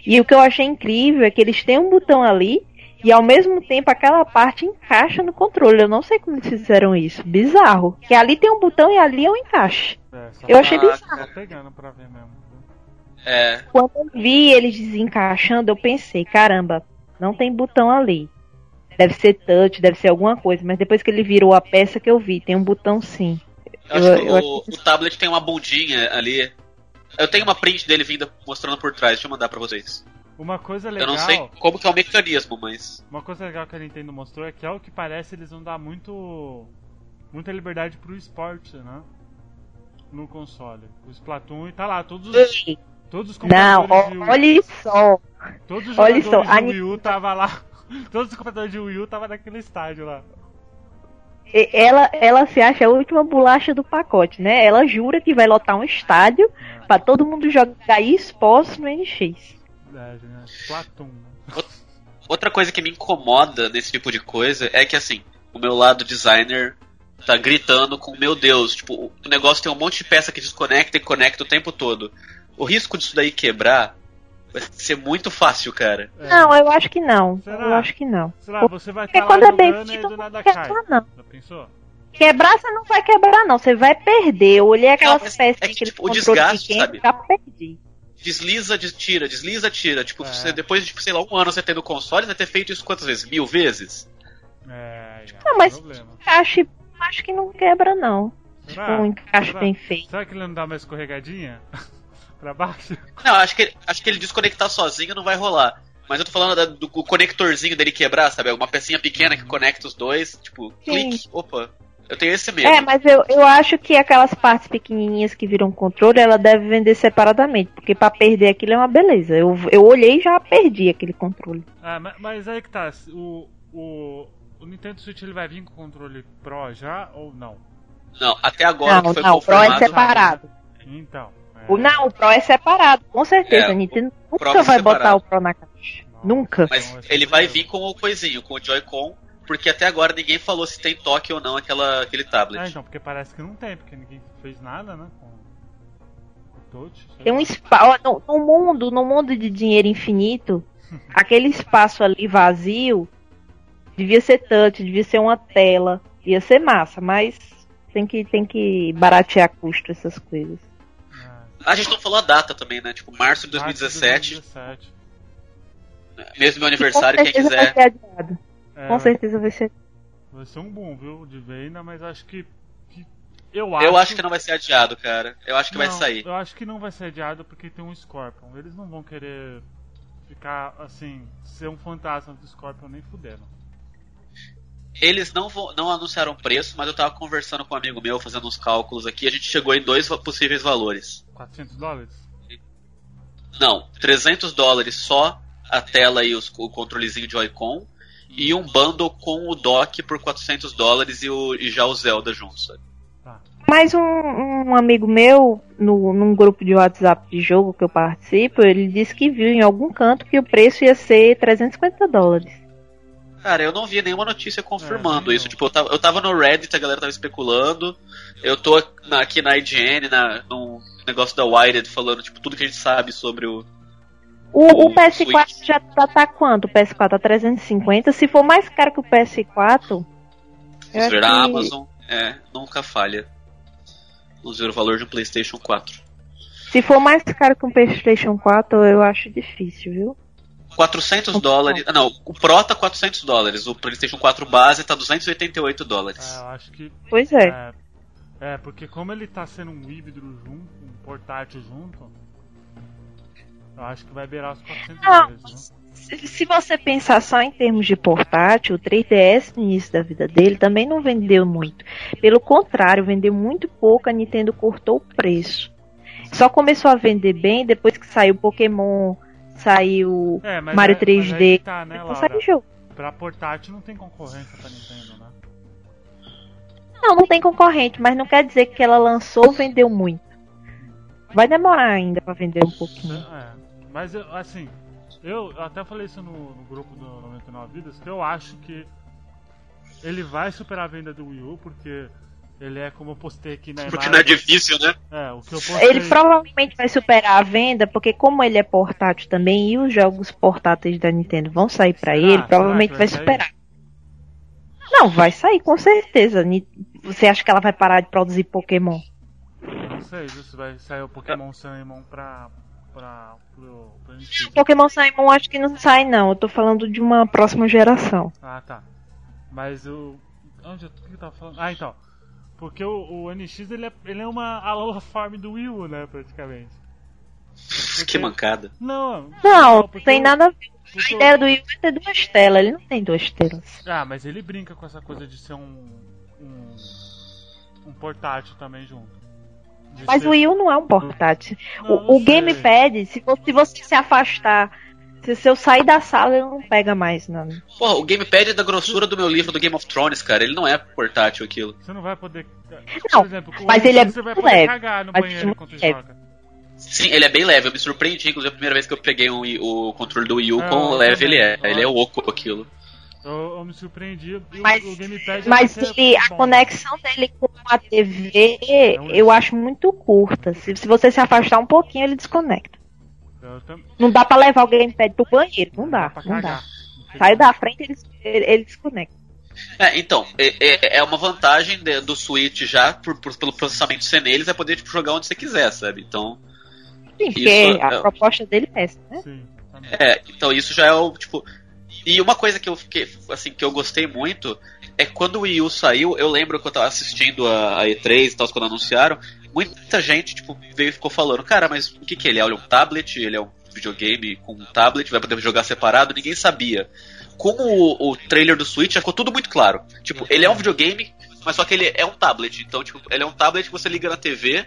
E o que eu achei incrível é que eles têm um botão ali e ao mesmo tempo aquela parte encaixa no controle. Eu não sei como eles fizeram isso. Bizarro. Que ali tem um botão e ali é um encaixe. É, eu achei tá bizarro. pegando pra ver mesmo. É. Quando eu vi eles desencaixando, eu pensei, caramba, não tem botão ali. Deve ser touch, deve ser alguma coisa, mas depois que ele virou a peça que eu vi, tem um botão sim. Eu, eu, eu o, o, tablet tem uma bundinha ali. Eu tenho uma print dele vindo mostrando por trás, deixa eu mandar pra vocês. Uma coisa legal. Eu não sei como que é o mecanismo, mas. Uma coisa legal que a Nintendo mostrou é que, ao que parece, eles vão dar muito. muita liberdade pro esporte, né? No console. O Splatoon e tá lá, todos os. Todos os não, computadores Wii- olha só. Todos os olha só, a de Wii U tava lá. Todos os computadores de Wii U tava naquele estádio lá. Ela, ela se acha a última bolacha do pacote, né? Ela jura que vai lotar um estádio pra todo mundo jogar esportes no NX. É, né? Né? Outra coisa que me incomoda nesse tipo de coisa é que assim, o meu lado designer tá gritando com meu Deus, tipo, o negócio tem um monte de peça que desconecta e conecta o tempo todo. O risco disso daí quebrar vai ser muito fácil, cara. É. Não, eu acho que não. Será? Eu acho que não. Sei lá, você vai estar quando é bem e feito, do não nada quebra, cai. não. Já pensou? Quebrar você não vai quebrar, não. Você vai perder. Eu olhei aquelas mas peças é que, aquele tipo, o desgaste, pequeno, sabe? já perdi. Desliza, des- tira, desliza, tira. Tipo, É. você, depois de, tipo, sei lá, um ano você tendo console, vai ter feito isso quantas vezes? Mil vezes? É, é Não, mas problema. acho, acho que não quebra, não. Será? Um encaixe Será? bem feito. Será que ele não dá uma escorregadinha? pra baixo? Não, acho que, acho que ele desconectar sozinho não vai rolar. Mas eu tô falando da- do, conectorzinho dele quebrar, sabe? Uma pecinha pequena que conecta os dois, tipo, Sim. clique, opa. Eu tenho esse medo. É, mas eu, eu acho que aquelas partes pequenininhas que viram controle, ela deve vender separadamente. Porque pra perder aquilo é uma beleza. Eu, eu olhei e já perdi aquele controle. Ah, ma- mas aí que tá. O, o, o Nintendo Switch ele vai vir com controle Pro já ou não? Não, até agora não, que foi não, o Pro é confirmado. separado. Então. é, O, não, o Pro é separado, com certeza. É, a Nintendo nunca é vai botar separado. o Pro na caixa. não. Nunca. Mas Então, ele é o vai vir com o coisinho, com o Joy-Con, porque até agora ninguém falou se tem toque ou não aquela, aquele tablet. Ah, então, porque parece que não tem, porque ninguém fez nada, né? Com o touch. sei Tem um espaço. No, no mundo, no mundo de dinheiro infinito, aquele espaço ali vazio devia ser touch, devia ser uma tela, ia ser massa, mas tem que, tem que baratear custo essas coisas. Ah, a gente não falou a data também, né? Tipo, março de março de 2017, 2017. mesmo meu aniversário, quem quiser. adiado. É, Com certeza vai ser. Vai ser um boom, viu? De venda, mas acho que. que eu acho. Eu acho que não vai ser adiado, cara. Eu acho que vai Não, sair. Eu acho que não vai ser adiado porque tem um Scorpion. Eles não vão querer ficar assim, ser um fantasma do Scorpion nem fudendo. Eles não, vão, não anunciaram preço, mas eu tava conversando com um amigo meu, fazendo uns cálculos aqui, a gente chegou em dois possíveis valores. 400 dólares? Não, 300 dólares só a tela e os- o controlezinho de Joy-Con, e um bundle com o dock por 400 dólares e, o, e já o Zelda junto, sabe? Tá. Mas um, um amigo meu, no, num grupo de WhatsApp de jogo que eu participo, ele disse que viu em algum canto que o preço ia ser 350 dólares. Cara, eu não vi nenhuma notícia confirmando É, isso. Tipo, eu tava, eu tava no Reddit, a galera tava especulando. Eu tô aqui na IGN, na, num negócio da Wired, falando, tipo, tudo que a gente sabe sobre o. O, o O PS4 Switch. já tá, tá quanto? O PS4 tá 350. Se for mais caro que o PS4, eu Vamos acho ver a que- Amazon. É, nunca falha. Vamos ver o valor de um PlayStation 4. se for mais caro que um PlayStation 4, eu acho difícil, viu? 400 dólares. Ah, não, o Pro tá 400 dólares. O PlayStation 4 base tá 288 dólares. É, eu acho que. Pois é. É, é, porque como ele tá sendo um híbrido junto, um portátil junto, eu acho que vai beirar os 400 Não. dólares? Se, você pensar só em termos de portátil, o 3DS no início da vida dele também não vendeu muito. Pelo contrário, vendeu muito pouco, a Nintendo cortou o preço. Só começou a vender bem depois que saiu Pokémon, saiu É, Mario é- mas aí 3D. que tá, né, Então saiu jogo. Pra portátil não tem concorrência pra Nintendo, né? Não, não tem concorrente, mas não quer dizer que ela lançou vendeu muito. Vai demorar ainda pra vender um pouquinho. É, mas eu, assim, eu até falei isso no, no grupo do 99 Vidas, que eu acho que ele vai superar a venda do Wii U, porque ele é como eu postei aqui na Porque imagem. não é difícil, né? É, o que eu postei. Ele provavelmente vai superar a venda, porque como ele é portátil também e os jogos portáteis da Nintendo vão sair pra Será? ele, Será provavelmente vai vai superar. Não, vai sair com certeza. Você acha que ela vai parar de produzir Pokémon? Eu não sei se vai sair o Pokémon Sun e Moon pra. Pra. pro. Pokémon Simon acho que não sai não. Eu tô falando de uma próxima geração. Ah, tá. Mas o. Onde eu, o que eu tava falando? Ah, então. Porque o, o NX ele é, ele é uma Alola Farm do Wii U, né, praticamente. Nossa, que mancada. Não, Não, porque tem o- nada a ver. A porque o- ideia do Wii é ter duas telas, ele não tem duas telas. Ah, mas ele brinca com essa coisa de ser um. um, um portátil também junto. Mas o Wii U não é um portátil. Não, O, o gamepad, se você, se você se afastar, se, se eu sair da sala, ele não pega mais, não. Porra, o gamepad é da grossura do meu livro do Game of Thrones, cara. Ele não é portátil aquilo. Você não vai poder. Não, Por exemplo, mas ele é você vai poder leve, cagar no banheiro muito enquanto leve. joga. Sim, ele é bem leve. Eu me surpreendi, inclusive, a primeira vez que eu peguei um o controle do Wii U, É, quão leve ele é. Ele é oco aquilo. Eu, eu me surpreendi. E o- Mas- o gamepad Mas vai ser ele, a bom. conexão dele com a TV, um eu acho muito curta. Se, se você se afastar um pouquinho, ele desconecta. Tam- Não dá pra levar o gamepad pro banheiro, não dá, não dá. Sai da frente, ele, ele, ele desconecta. É, então, é, é- é uma vantagem de- do Switch já, por, por- pelo processamento ser neles, é poder tipo, jogar onde você quiser, sabe? Então, Sim, porque Isso a é- proposta dele é essa, né? Sim, é, então isso já é o, tipo... E uma coisa que eu fiquei, assim, que eu gostei muito é quando o Wii U saiu, eu lembro que eu tava assistindo a, a E3 e tal, quando anunciaram, muita gente, tipo, veio e ficou falando, cara, mas o que que ele é? Ele é um tablet? Ele é um videogame com um tablet? Vai poder jogar separado? Ninguém sabia. Com o, o trailer do Switch, ficou tudo muito claro. Tipo, ele é um videogame, mas só que ele é um tablet. Então, tipo, ele é um tablet que você liga na TV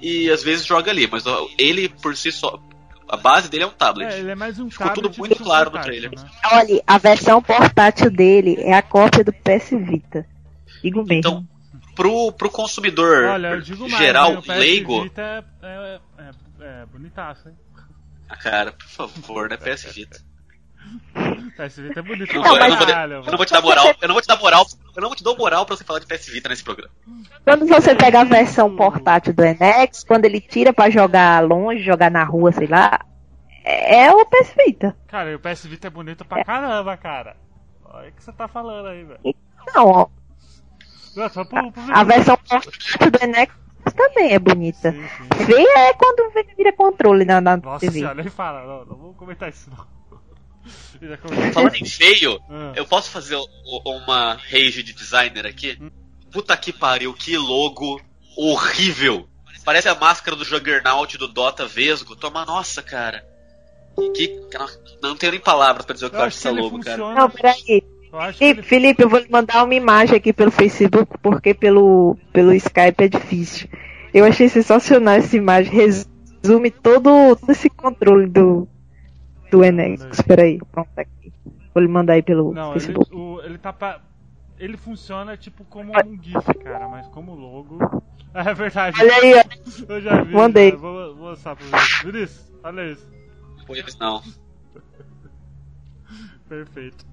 e às vezes joga ali. Mas ele, por si só, a base dele é um tablet. É, ele é mais um Ficou tablet tudo muito claro no trailer. né? Olha, a versão portátil dele é a cópia do PS Vita. Digo mesmo. Então, pro, pro consumidor Olha, eu digo mais, geral, PS leigo, Vita é, é, é, é bonitaço, hein? ah, cara, por favor, né? PS Vita. O PS Vita é bonito Não, pra eu, não eu não vou te dar moral, eu não vou te dar moral, eu não vou te dar moral pra você falar de PS Vita nesse programa. Quando você pega a versão portátil do Enex, quando ele tira pra jogar longe, jogar na rua, sei lá, é o PS Vita. Cara, e o PS Vita é bonito pra caramba, cara. Olha o que você tá falando aí, velho. Não, ó, Não, só pro, pro a versão portátil do Enex também é bonita. Sim, sim. Feia é quando vira controle na, na Nossa TV. senhora, nem fala, não, não vou comentar isso não. Falando em feio, Ah. eu posso fazer uma rage de designer aqui? Puta que pariu, que logo horrível. Parece a máscara do Juggernaut do Dota Vesgo. Toma, nossa, cara. Que, não tenho nem palavras pra dizer o que eu, Eu acho dessa logo, cara. funciona. Não, peraí. Felipe, ele Felipe, eu vou lhe mandar uma imagem aqui pelo Facebook, porque pelo, pelo Skype é difícil. Eu achei sensacional essa imagem. Resume todo, todo esse controle do, do Enex. Espera aí, pronto, tá aqui. Vou lhe mandar aí pelo Não, ele, Facebook. o, ele tá pra... Ele funciona tipo como um GIF, cara, mas como logo. É verdade. Olha aí, ó. Eu já vi. Mandei. já. Vou, vou mostrar pro Vinícius. Vinícius, olha isso. Pois não. Perfeito.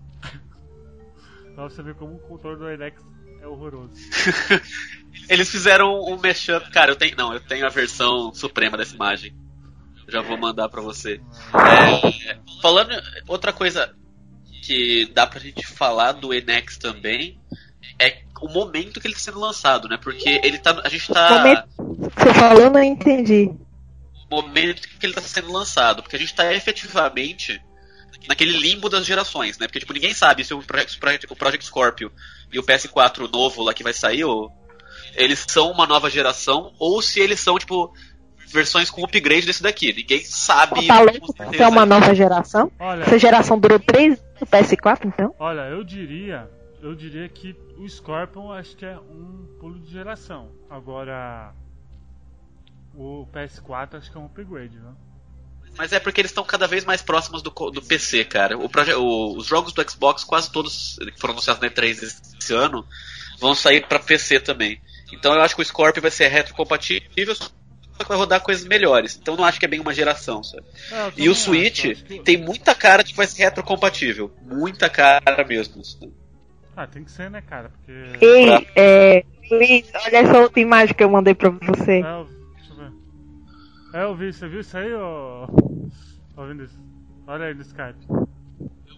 Pra você ver como o controle do Enex é horroroso. Eles fizeram um mashup. Cara, eu tenho. Não, eu tenho a versão suprema dessa imagem. Já vou mandar pra você. É, falando. Outra coisa que dá pra gente falar do Enex também é o momento que ele tá sendo lançado, né? Porque ele tá. A gente tá. Momento- Você falou, não entendi. momento que ele está sendo lançado, porque a gente está efetivamente naquele limbo das gerações, né? Porque tipo, ninguém sabe se o Project, o Project Scorpio e o PS4 novo lá que vai sair, ou, eles são uma nova geração, ou se eles são, tipo, versões com upgrade desse daqui. Ninguém sabe Tá louco que é uma nova geração? Olha, Essa geração durou 3 no PS4, então? olha, eu diria. Eu diria que o Scorpion acho que é um pulo de geração. Agora. O PS4 acho que é um upgrade, né? Mas é porque eles estão cada vez mais próximos do, do PC, cara. O o- os jogos do Xbox, quase todos que foram anunciados na E3 esse ano, vão sair pra PC também. Então eu acho que o Scorpio vai ser retrocompatível, que vai rodar coisas melhores. Então não acho que é bem uma geração, sabe? É, E o acho, Switch acho que- tem muita cara de que vai ser retrocompatível. Muita cara mesmo. Ah, tem que ser, né, cara? Porque. Ei, é. Luiz, olha essa outra imagem que eu mandei pra você. É, eu- deixa eu ver. É, eu vi, você viu isso aí, ô. Vinícius? Olha aí no Skype.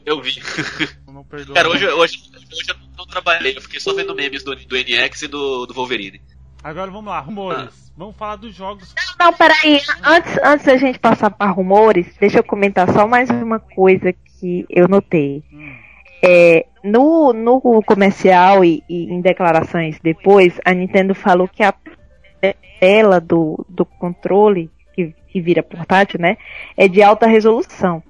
Eu vi. Não perdoa. Cara, hoje, hoje, hoje eu não trabalhei, eu fiquei só vendo memes do, do NX e do, do Wolverine. Agora vamos lá, rumores. Vamos falar dos jogos. Não, peraí. Antes, antes da gente passar para rumores, deixa eu comentar só mais uma coisa que eu notei. Hum, É, no, no comercial e, e em declarações depois, a Nintendo falou que a tela do, do controle que, que vira portátil, né? É de alta resolução.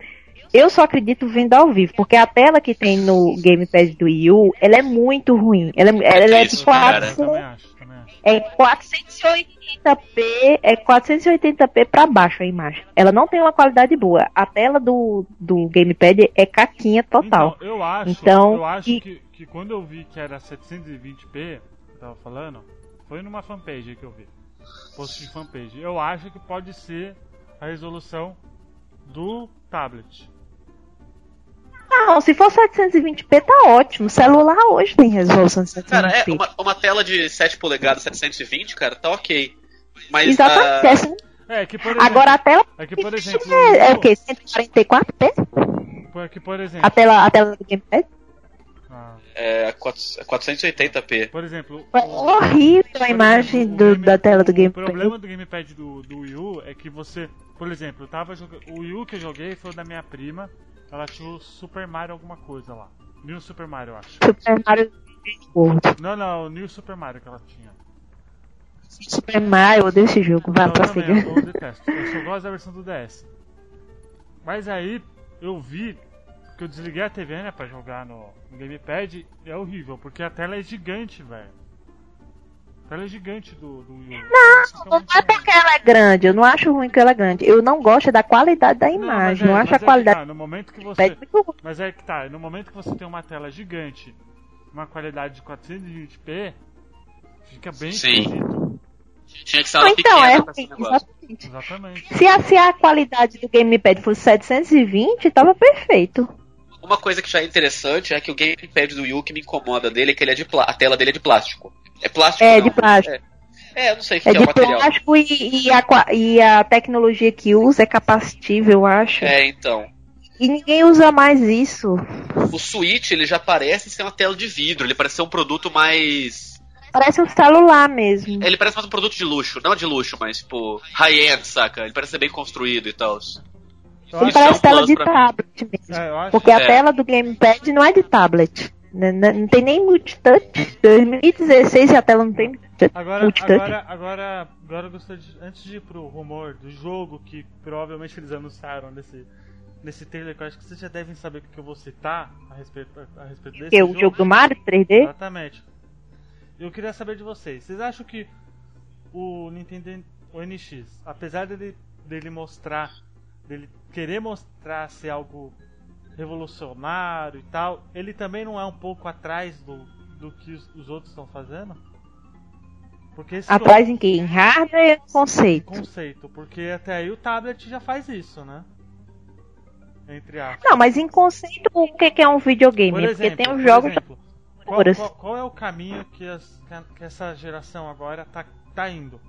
Eu só acredito vendo ao vivo, porque a tela que tem no gamepad do Wii U, ela é muito ruim. Ela, é- ela é de isso, cara. 400, Também acho, também acho. é 480p, é 480p pra baixo a imagem. Ela não tem uma qualidade boa. A tela do, do gamepad é caquinha total. Então, eu acho, Então, eu acho e- que, que quando eu vi que era 720p, que eu tava falando, foi numa fanpage que eu vi. Post de fanpage. Eu acho que pode ser a resolução do tablet. Não, se for 720p tá ótimo. Celular hoje tem resolução de 720p. Cara, é, uma, uma tela de 7 polegadas 720, cara, tá ok. Mas Exatamente. ah, é assim. É que por exemplo, Agora a tela é que por exemplo, é, é o- o quê? 144p? é que por A exemplo, tela, a tela do gamepad? ah, é 4- 480p. por exemplo, É horrível a imagem exemplo, o do- game- da tela do O gamepad. problema do gamepad do, do Wii U é que você, por exemplo, eu tava jogando. O Wii U que eu joguei foi o da minha prima. Ela tinha o Super Mario alguma coisa lá. New Super Mario, eu acho. Super Mario World. Não, não, o New Super Mario que ela tinha. Super Mario, eu odeio esse jogo. Vai, também, prossiga. eu detesto. Eu só gosto da versão do DS. Mas aí eu vi que eu desliguei a TV, né, pra jogar no, no gamepad. É horrível, porque a tela é gigante, velho. A tela é gigante do, do Wii U. Não, Não é porque ela é grande, eu não acho ruim que ela é grande. Eu não gosto da qualidade da imagem, não, mas é- acho mas a é qualidade que tá, no momento que do você. Mas é que tá, no momento que você tem uma tela gigante, uma qualidade de 420p, fica bem Sim. esquisito. Tinha que ser Então, é pequena ruim, exatamente. Exatamente. Se a, se a qualidade do gamepad fosse 720, tava perfeito. Uma coisa que já é interessante é que o gamepad do Wii U que me incomoda dele é que ele é de a tela dele é de plástico. É plástico? É, não, de plástico. É, é, eu não sei o que É é, o de material. plástico e, e a, e a tecnologia que usa é capacitível, eu acho. É, então. E ninguém usa mais isso. O Switch, ele já parece ser uma tela de vidro, ele parece ser um produto mais... Parece um celular mesmo. Ele parece mais um produto de luxo, não de luxo, mas tipo, high-end, saca? Ele parece ser bem construído e tal. Ele Isso é parece um tela de tablet mesmo. é, eu acho Porque a É. tela do gamepad não é de tablet. N- n- Não tem nem multitouch. 2016 e a tela não tem Agora, agora, agora, agora eu gostaria de, antes de ir pro rumor do jogo que provavelmente eles anunciaram nesse, nesse trailer, que eu acho que vocês já devem saber o que eu vou citar a respeito, a respeito desse Que é o jogo do Mario 3D? Exatamente. Eu queria saber de vocês. Vocês acham que o Nintendo o NX, apesar dele, dele mostrar, dele querer mostrar ser algo revolucionário e tal, ele também não é um pouco atrás do, do que os, os outros estão fazendo? Porque esse Atrás em que? Em hardware e conceito. conceito, porque até aí o tablet já faz isso, né? Entre aspas. Não, mas em conceito, o que é um videogame? Por É Porque exemplo, tem os por jogos. exemplo, qual, horas. qual- qual é o caminho que, as- que essa geração agora tá, tá indo?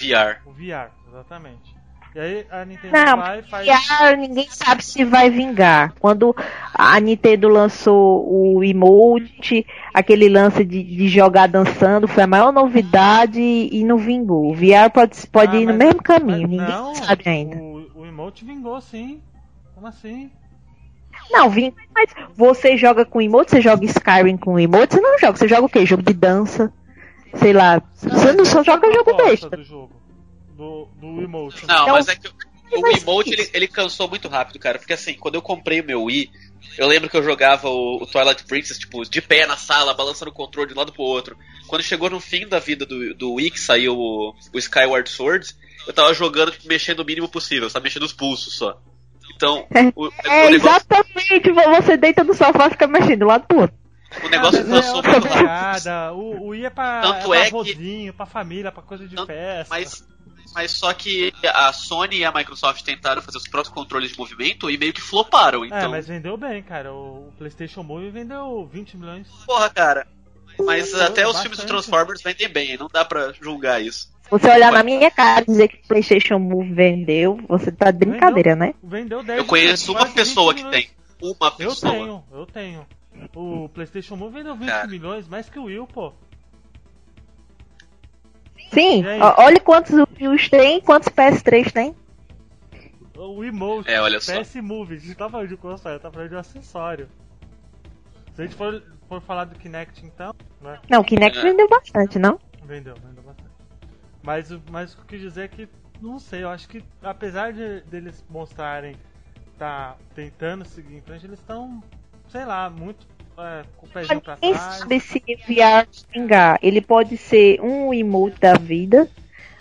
VR. O VR, exatamente. E aí a Nintendo Não, vai e faz. VR, ninguém sabe se vai vingar. Quando a Nintendo lançou o emote, aquele lance de, de jogar dançando, foi a maior novidade e não vingou. O VR pode, pode Ah, ir no mas- mesmo caminho, ninguém não, sabe ainda. O, o emote vingou sim. Como assim? Não, vingou, mas você joga com emote, você joga Skyrim com emote, você não joga, você joga o quê? Jogo de dança? Sei lá, você não só joga jogo besta. do jogo. Do, do emote. Não, Então, mas é que o, emote ele, ele cansou muito rápido, cara. Porque assim, quando eu comprei o meu Wii, eu lembro que eu jogava o, o Twilight Princess, tipo, de pé na sala, balançando o controle de um lado pro outro. Quando chegou no fim da vida do, do Wii, que saiu o, o Skyward Sword, eu tava jogando, tipo, mexendo o mínimo possível, só mexendo os pulsos só. Então, o, É, o negócio, exatamente, você deita no sofá e fica mexendo de um lado pro outro. o negócio Ah, é cansou muito rápido. O, o Wii é pra, Tanto é é pra que- pra família, pra coisa de Tanto- festa. Mas, mas só que a Sony e a Microsoft tentaram fazer os próprios controles de movimento e meio que floparam. É, Então, mas vendeu bem, cara. O PlayStation Move vendeu 20 milhões. porra, cara. Mas Vendeu até os bastante. filmes do Transformers vendem bem, não dá pra julgar isso. Você olhar na minha cara e dizer que o PlayStation Move vendeu, você tá de brincadeira, né? Vendeu 10 Eu conheço uma quase 20 pessoa que milhões. tem. Uma Eu pessoa. tenho, eu tenho. O PlayStation Move vendeu 20 Cara. milhões, mais que o Wii, pô. Sim, olha quantos Wii tem e quantos PS3 tem. O Emote, É, olha só. PS Move, a gente tá falando de console, tá falando de um acessório. Se a gente for, for falar do Kinect então, né? Não, o Kinect É. vendeu bastante, não? Vendeu, vendeu bastante. Mas, o- mas o que eu quis dizer é que não sei, eu acho que apesar de deles mostrarem tá tentando seguir em frente, eles estão, sei lá, muito com o pezinho pra Quem trás. sabe se o VR vingar? Ele pode ser um emote da vida,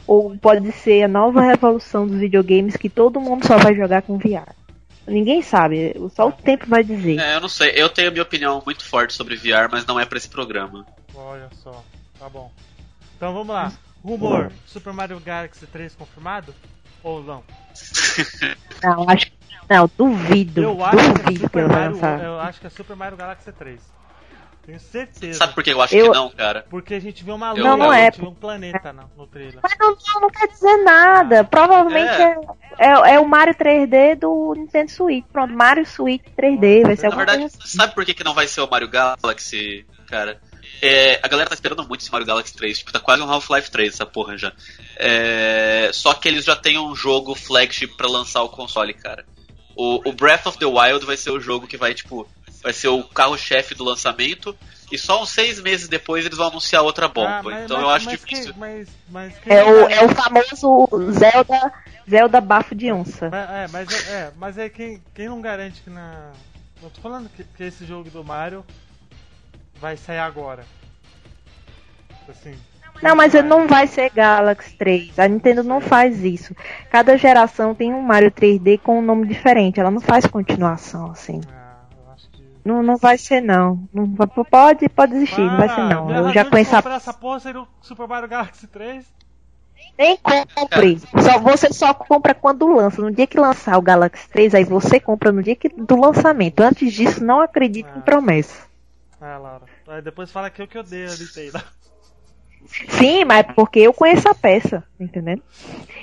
ou pode ser a nova revolução dos videogames que todo mundo só vai jogar com VR. Ninguém sabe, só o tempo vai dizer. É, eu não sei. Eu tenho minha opinião muito forte sobre VR, mas não é pra esse programa. Olha só, tá bom. Então vamos lá. Rumor: Super Mario Galaxy 3 confirmado? Ou não? Não, acho que. Não, duvido. Eu acho que é duvido que vai Mario, lançar. eu acho que é Super Mario Galaxy 3. Tenho certeza. Sabe por que eu acho Eu- que não, cara? Porque a gente vê uma lua, Não, não a é. gente vê um planeta no, no trailer. Mas não, não, não quer dizer nada. Provavelmente É. é, é, é o Mario 3D do Nintendo Switch. Pronto, Mario Switch 3D. Vai ser Na verdade, coisa assim. sabe por que, que não vai ser o Mario Galaxy, cara? É, a galera tá esperando muito esse Mario Galaxy 3, tipo, tá quase um Half-Life 3 essa porra já. É, só que eles já têm um jogo flagship pra lançar o console, cara. O, o Breath of the Wild vai ser o jogo que vai, tipo, vai ser o carro-chefe do lançamento. E só uns seis meses depois eles vão anunciar outra bomba. Ah, mas- então mas- eu acho mas difícil. quem- mas, mas quem É o, é o famoso Zelda, Zelda bafo de onça. Mas, é, mas é, é, mas é quem, quem não garante que na. Eu tô falando que, que esse jogo do Mario vai sair agora. Assim. Não, mas ele não vai ser Galaxy 3. A Nintendo não faz isso. Cada geração tem um Mario 3D com um nome diferente. Ela não faz continuação assim. Ah. Não, não vai ser não. não pode, pode existir, não vai ser não. Eu já conheço a essa porra seria o Super Mario Galaxy 3. Nem compre. Só, você só compra quando lança. No dia que lançar o Galaxy 3, aí você compra no dia que, do lançamento. Antes disso, não acredite em Ah. promessa. Ah, Laura. Aí depois fala que eu que odeio a Nintendo. Sim, mas porque eu conheço a peça, entendendo?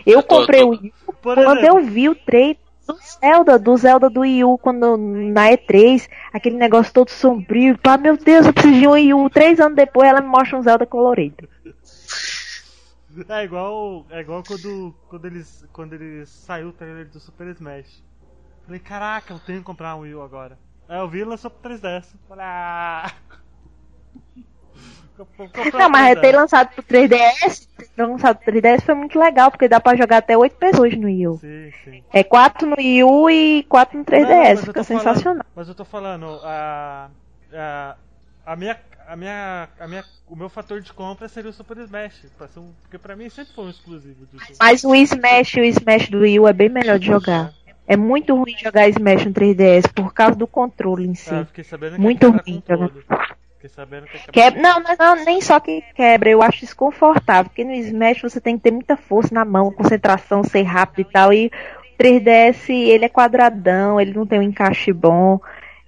Eu Eu tô- comprei tô- o Wii quando exemplo, eu vi o trailer do Zelda, do Zelda do Wii U, quando, na E3, aquele negócio todo sombrio. Pá, meu Deus, eu preciso de um Wii U. Três anos depois, ela me mostra um Zelda colorido. É igual, é igual quando, quando eles quando eles saiu o trailer do Super Smash. Falei, caraca, eu tenho que comprar um Wii U agora. Aí eu vi e lançou pro 3DS. Falei, ah. Não, mas pro ter 3DS. lançado pro 3DS, ter lançado pro 3DS foi muito legal, porque dá pra jogar até oito pessoas no Wii U. Sim, sim. É quatro no Wii U e quatro no Não, não, 3DS, mas eu fica sensacional. Falando, mas eu tô falando, a, a, a minha, a minha, a minha, o meu fator de compra seria o Super Smash, porque pra mim sempre foi um exclusivo disso. Mas o Smash, o Smash do Wii U é bem melhor de jogar. É muito ruim jogar Smash no 3DS por causa do controle em si. Ah, Muito quebra ruim, controle. Fiquei sabendo que quebra Quebra, não, não, não, nem só que quebra, eu acho desconfortável, porque no Smash você tem que ter muita força na mão, concentração, ser rápido e tal, e o 3DS ele é quadradão, ele não tem um encaixe bom,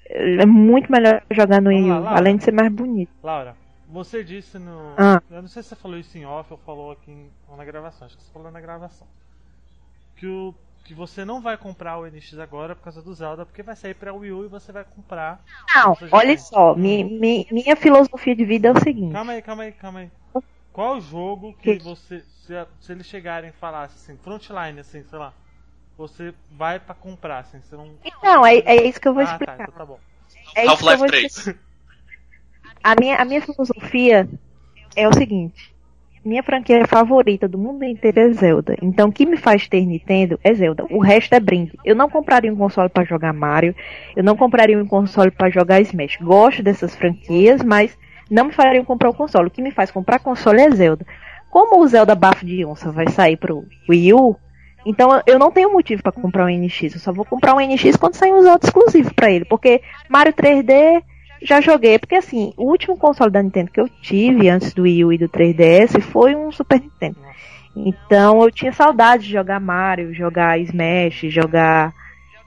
é muito melhor jogar no Wii além de ser mais bonito. Laura, você disse no. Ah. Eu não sei se você falou isso em off ou falou aqui na gravação. Acho que você falou na gravação. Que, o, que você não vai comprar o NX agora por causa do Zelda, porque vai sair pra Wii U e você vai comprar. Não, olha só, mi, mi- minha filosofia de vida é o seguinte, Calma aí, calma aí, calma aí. Qual o jogo que Que? você. Se, se eles chegarem e falassem assim, frontline, assim, sei lá. Você vai pra comprar, assim, você não. Então, é, é isso que eu vou ah, tá, explicar. então tá bom. É isso que eu Half-Life vou 3. explicar. A minha, a minha filosofia é o seguinte. Minha franquia favorita do mundo inteiro é Zelda. Então, o que me faz ter Nintendo é Zelda. O resto é brinde. Eu não compraria um console pra jogar Mario. Eu não compraria um console pra jogar Smash. Gosto dessas franquias, mas não me faria comprar o console. O que me faz comprar console é Zelda. Como o Zelda Bafo de Onça vai sair pro Wii U, então eu não tenho motivo pra comprar um NX. Eu só vou comprar um NX quando sair um Zelda exclusivo pra ele. Porque Mario 3D já joguei. Porque assim, o último console da Nintendo que eu tive antes do Wii U e do 3DS foi um Super Nintendo. Então eu tinha saudade de jogar Mario, jogar Smash, jogar.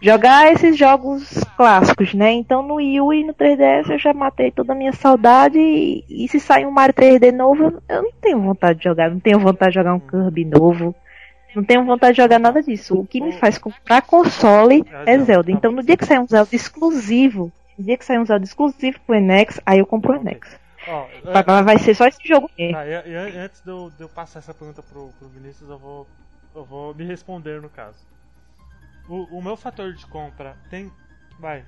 Jogar esses jogos clássicos, né? Então no Wii U e no 3DS eu já matei toda a minha saudade. E, e se sair um Mario 3D novo, eu- não tenho vontade de jogar. Não tenho vontade de jogar um Kirby novo. Não tenho vontade de jogar nada disso. O que me faz comprar console é Zelda. Então no dia que sair um Zelda exclusivo, dia que sair um Zelda exclusivo pro Enex, aí eu compro o Enex. Ó, Vai, vai- vai ser só esse jogo mesmo. Tá, e, e an- antes de eu, de eu passar essa pergunta pro, pro Vinícius, eu vou, eu vou me responder no caso. O, o meu fator de compra tem, vai,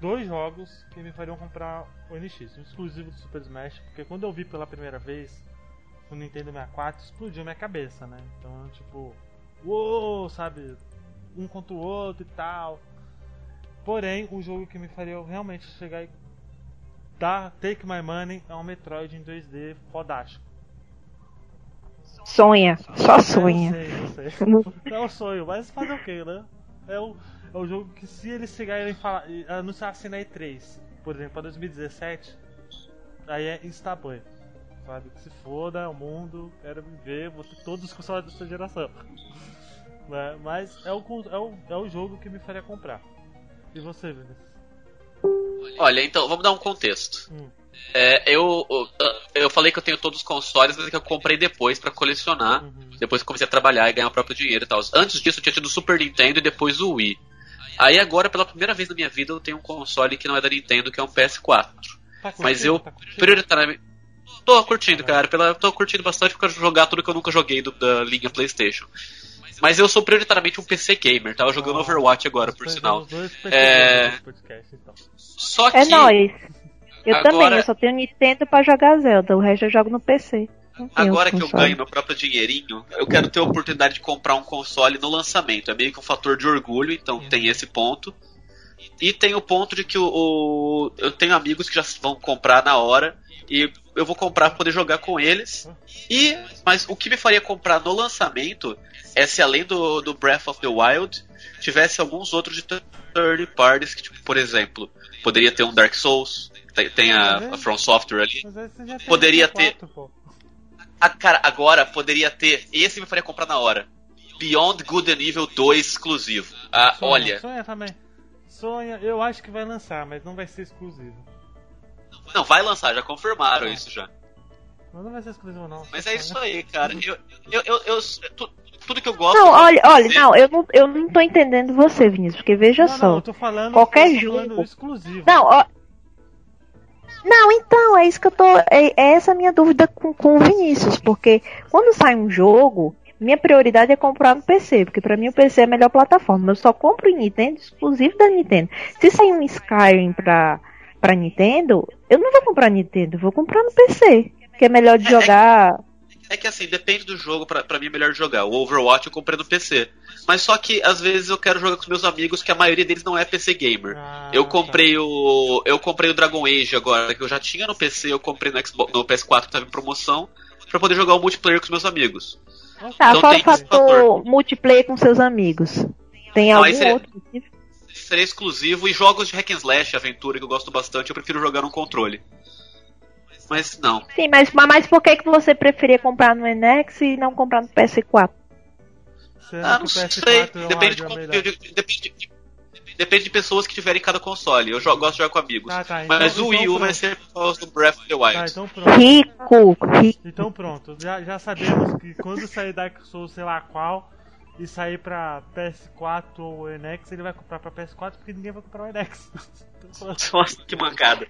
dois jogos que me fariam comprar o NX, um exclusivo do Super Smash, porque quando eu vi pela primeira vez no Nintendo 64, explodiu minha cabeça, né? Então, tipo, uou, sabe? Um contra o outro e tal. Porém, o jogo que me faria realmente chegar e dar Take My Money é um Metroid em 2D fodástico. Sonha, só sonha. É, eu sei, eu sei. É um sonho, mas fazer o que, né? É o, é o jogo que se eles chegarem e falar, anunciassem na E3, por exemplo, para 2017, aí é instabanho. Sabe? Que se foda, o mundo, quero viver, vou ter todos os consoles dessa geração. Né? Mas é o, é, o, é o jogo que me faria comprar. E você, Vinícius? Olha, então, vamos dar um contexto. Hum. É, eu, eu falei que eu tenho todos os consoles, mas é que eu comprei depois para colecionar. Uhum. Depois que comecei a trabalhar e ganhar o próprio dinheiro e tal. Antes disso eu tinha tido o Super Nintendo e depois o Wii. Aí agora, pela primeira vez na minha vida, eu tenho um console que não é da Nintendo, que é um PS4. Tá Mas eu, Tá prioritariamente. Tô curtindo, cara. Pela, tô curtindo bastante porque eu jogar tudo que eu nunca joguei do- da linha PlayStation. Mas eu sou prioritariamente um PC gamer, tava jogando Ah. Overwatch agora, por sinal. É. então. Só que. É nóis. Eu Agora- também, eu só tenho Nintendo pra jogar Zelda, o resto eu jogo no PC. Agora que eu ganho meu próprio dinheirinho, eu quero ter a oportunidade de comprar um console no lançamento. É meio que um fator de orgulho, então tem esse ponto. E tem o ponto de que o, o- eu tenho amigos que já vão comprar na hora e eu vou comprar pra poder jogar com eles. E mas o que me faria comprar no lançamento é se além do, do Breath of the Wild tivesse alguns outros de third parties que, tipo, por exemplo, poderia ter um Dark Souls, tem, tem a, a From Software ali. Poderia o P4, pô. Ah, cara, agora poderia ter. Esse me faria comprar na hora. Beyond Good and Evil 2 exclusivo. Ah, Sonha, olha. Sonha também. Sonha, eu acho que vai lançar, mas não vai ser exclusivo. Não, vai lançar, já confirmaram É. isso já. Mas não vai ser exclusivo, não. Mas é isso aí, cara. Eu, eu, eu, eu- tu- tudo que eu gosto. Não, olha, olha, não, eu não, eu não tô entendendo você, Vinícius, porque veja Não, só. não, eu tô falando. Qualquer eu tô falando jogo. exclusivo. Não, ó. Não, então, é isso que eu tô. É, é essa a minha dúvida com, com o Vinícius, porque quando sai um jogo, minha prioridade é comprar no PC, porque pra mim o PC é a melhor plataforma. Eu só compro em Nintendo exclusivo da Nintendo. Se sair um Skyrim pra, pra Nintendo, eu não vou comprar Nintendo, eu vou comprar no PC. Que é melhor de É, é- jogar. É que assim, depende do jogo, pra, pra mim é melhor jogar. O Overwatch eu comprei no PC. Mas só que às vezes eu quero jogar com os meus amigos, que a maioria deles não é PC gamer. Ah, Eu tá. comprei o. Eu comprei o Dragon Age agora, que eu já tinha no PC, eu comprei no, Xbox, no PS4 que tava em promoção, pra poder jogar o multiplayer com os meus amigos. Tá, Então fora o fator fator. multiplayer com seus amigos. Tem Não, algum seria- outro motivo? Seria exclusivo e jogos de hack and slash, aventura que eu gosto bastante, eu prefiro jogar no controle. Mas não. Sim, mas, mas por que, que você preferia comprar no NX e não comprar no PS4? Sendo Ah, não o sei. PS4 é Depende de, melhor. de- de- depende, de, depende de pessoas que tiverem em cada console. Eu jo- gosto de jogar com amigos. Tá, tá, então- Mas o Wii então U vai pronto. ser por causa do Breath of the Wild. Tá, então pronto. Rico, rico. Então pronto, já, já sabemos que quando sair Dark Souls, sei lá qual, e sair pra PS4 ou NX, ele vai comprar pra PS4 porque ninguém vai comprar o NX. Nossa, que mancada.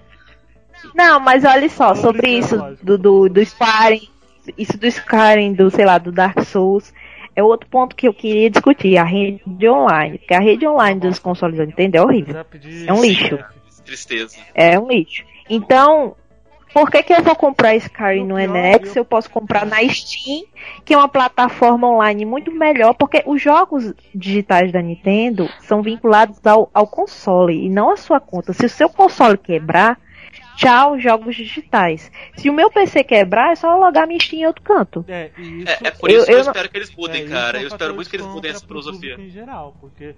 Não, mas olha só, sobre isso do, do, do Skyrim, isso do Skyrim, do, sei lá, do Dark Souls, é outro ponto que eu queria discutir, a rede online. Porque a rede online dos consoles da Nintendo é horrível. pedi É um lixo. Tristeza. É um lixo. Então, por que, que eu vou comprar Skyrim no NX eu- eu posso comprar na Steam, que é uma plataforma online muito melhor? Porque os jogos digitais da Nintendo são vinculados ao, ao console e não à sua conta. Se o seu console quebrar, tchau, jogos digitais. Se o meu PC quebrar, é só logar minha Steam em outro canto. É, e isso, É, é por Eu- isso que eu, eu não- espero que eles mudem, é, cara. é Eu espero muito que eles de mudem essa filosofia. em geral, porque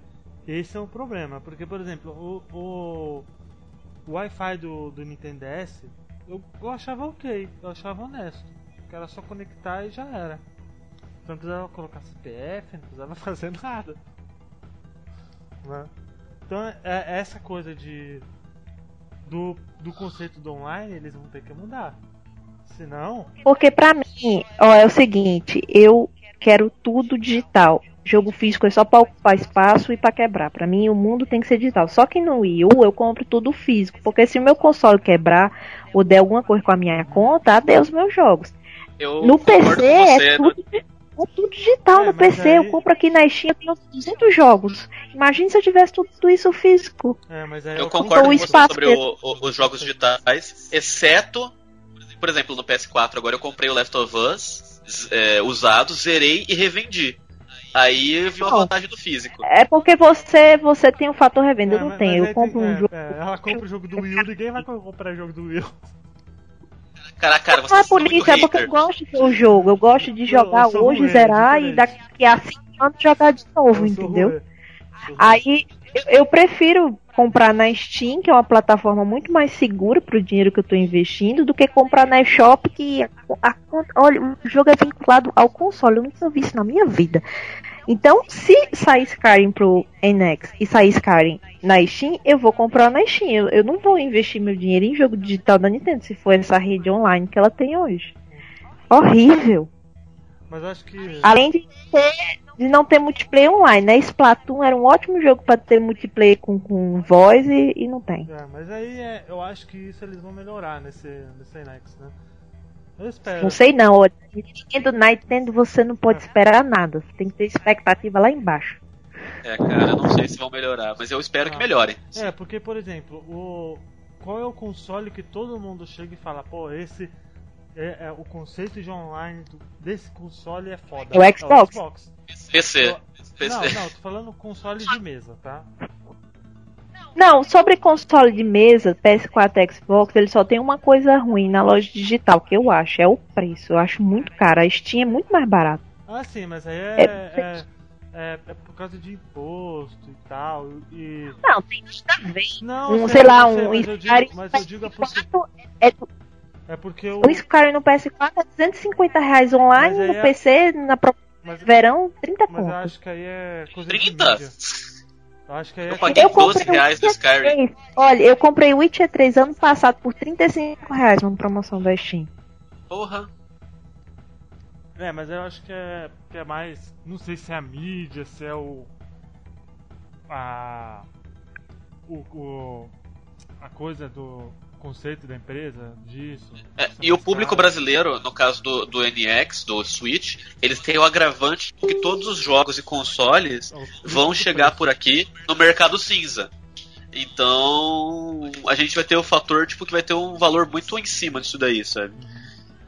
esse é um problema. Porque, por exemplo, o, o, o Wi-Fi do, do Nintendo DS, eu, eu achava ok, eu achava honesto. Que era só conectar e já era. Você não precisava colocar CPF, não precisava fazer nada. Né? Então, é, é essa coisa de. Do, do conceito do online, eles vão ter que mudar. Senão, Porque pra mim, ó, é o seguinte, eu quero tudo digital. Jogo físico é só pra ocupar espaço e pra quebrar. Pra mim, o mundo tem que ser digital. Só que no Wii U eu compro tudo físico. Porque se o meu console quebrar ou der alguma coisa com a minha conta, adeus meus jogos. Eu No PC você. é tudo, di- é tudo digital É, no PC. aí- Eu compro aqui na Steam, eu tenho 200 jogos. Imagina se eu tivesse tudo isso físico. é, mas aí Eu o concordo Então, o com você espaço sobre que- o- o- os jogos digitais, exceto, por exemplo, no PS4 agora eu comprei o Left of Us é, usado, zerei e revendi. Aí viu a vantagem do físico. É porque você, você tem o fator revenda, eu É, não mas- tenho. mas Eu compro tem- um é, jogo. é, ela compra o jogo do Will, ninguém vai comprar o jogo do Will. Cara, cara, você Não é é por isso, é porque eu gosto do jogo. Eu gosto de jogar eu hoje, ruim, é zerar e daqui a cinco anos jogar de novo, Eu entendeu? ruim. Aí eu, eu prefiro comprar na Steam, que é uma plataforma muito mais segura pro dinheiro que eu tô investindo, do que comprar na eShop, que a, a- olha, o jogo é vinculado ao console. Eu nunca vi isso na minha vida. Então, se sair Skyrim pro NX e sair Skyrim na Steam, eu vou comprar na Steam. Eu, eu não vou investir meu dinheiro em jogo digital da Nintendo, se for essa rede online que ela tem hoje. Horrível. Mas acho que. Além de, ter- de não ter multiplayer online, né? Splatoon era um ótimo jogo pra ter multiplayer com, com voz e, e não tem. É, mas aí é, eu acho que isso eles vão melhorar nesse, nesse Nex, né? Eu espero. Não sei não, olha. Nintendo, você não pode esperar nada. Você tem que ter expectativa lá embaixo. É, cara, eu não sei se vão melhorar, mas eu espero que melhorem. É, porque, por exemplo, o qual é o console que todo mundo chega e fala, pô, esse é, é o conceito de online do- desse console é foda. É o Xbox. Xbox. PC. Eu- PC. Não, não, tô falando console de mesa, tá? Não, sobre console de mesa, PS4 Xbox, ele só tem uma coisa ruim na loja digital, que eu acho, é o preço. Eu acho muito caro. A Steam é muito mais barato. Ah, sim, mas aí é, É- é, é, é por causa de imposto e tal. E. Não, tem nada a ver. Não, Um, eu sei lá, eu sei, um mas eu Skyrim digo, mas eu digo é porque, PS4 é, é porque o. o Skyrim no PS4 é 250 reais online, Mas no é- PC, na pro- Mas, verão, 30 mas eu conto. acho que aí é coisa de 30? mídia. Eu acho que aí Eu é paguei Eu 12 comprei reais no Skyrim. 3. Olha, eu comprei o Witcher 3 ano passado por 35 reais numa promoção da Steam. Porra. É, mas eu acho que é, que é mais. Não sei se é a mídia, se é o. A. O. o a coisa do conceito da empresa, disso. É, e o público cara. brasileiro, no caso do, do NX, do Switch, eles têm o agravante de que todos os jogos e consoles É vão chegar por aqui no mercado cinza. Então, a gente vai ter o fator tipo que vai ter um valor muito em cima disso daí, sabe?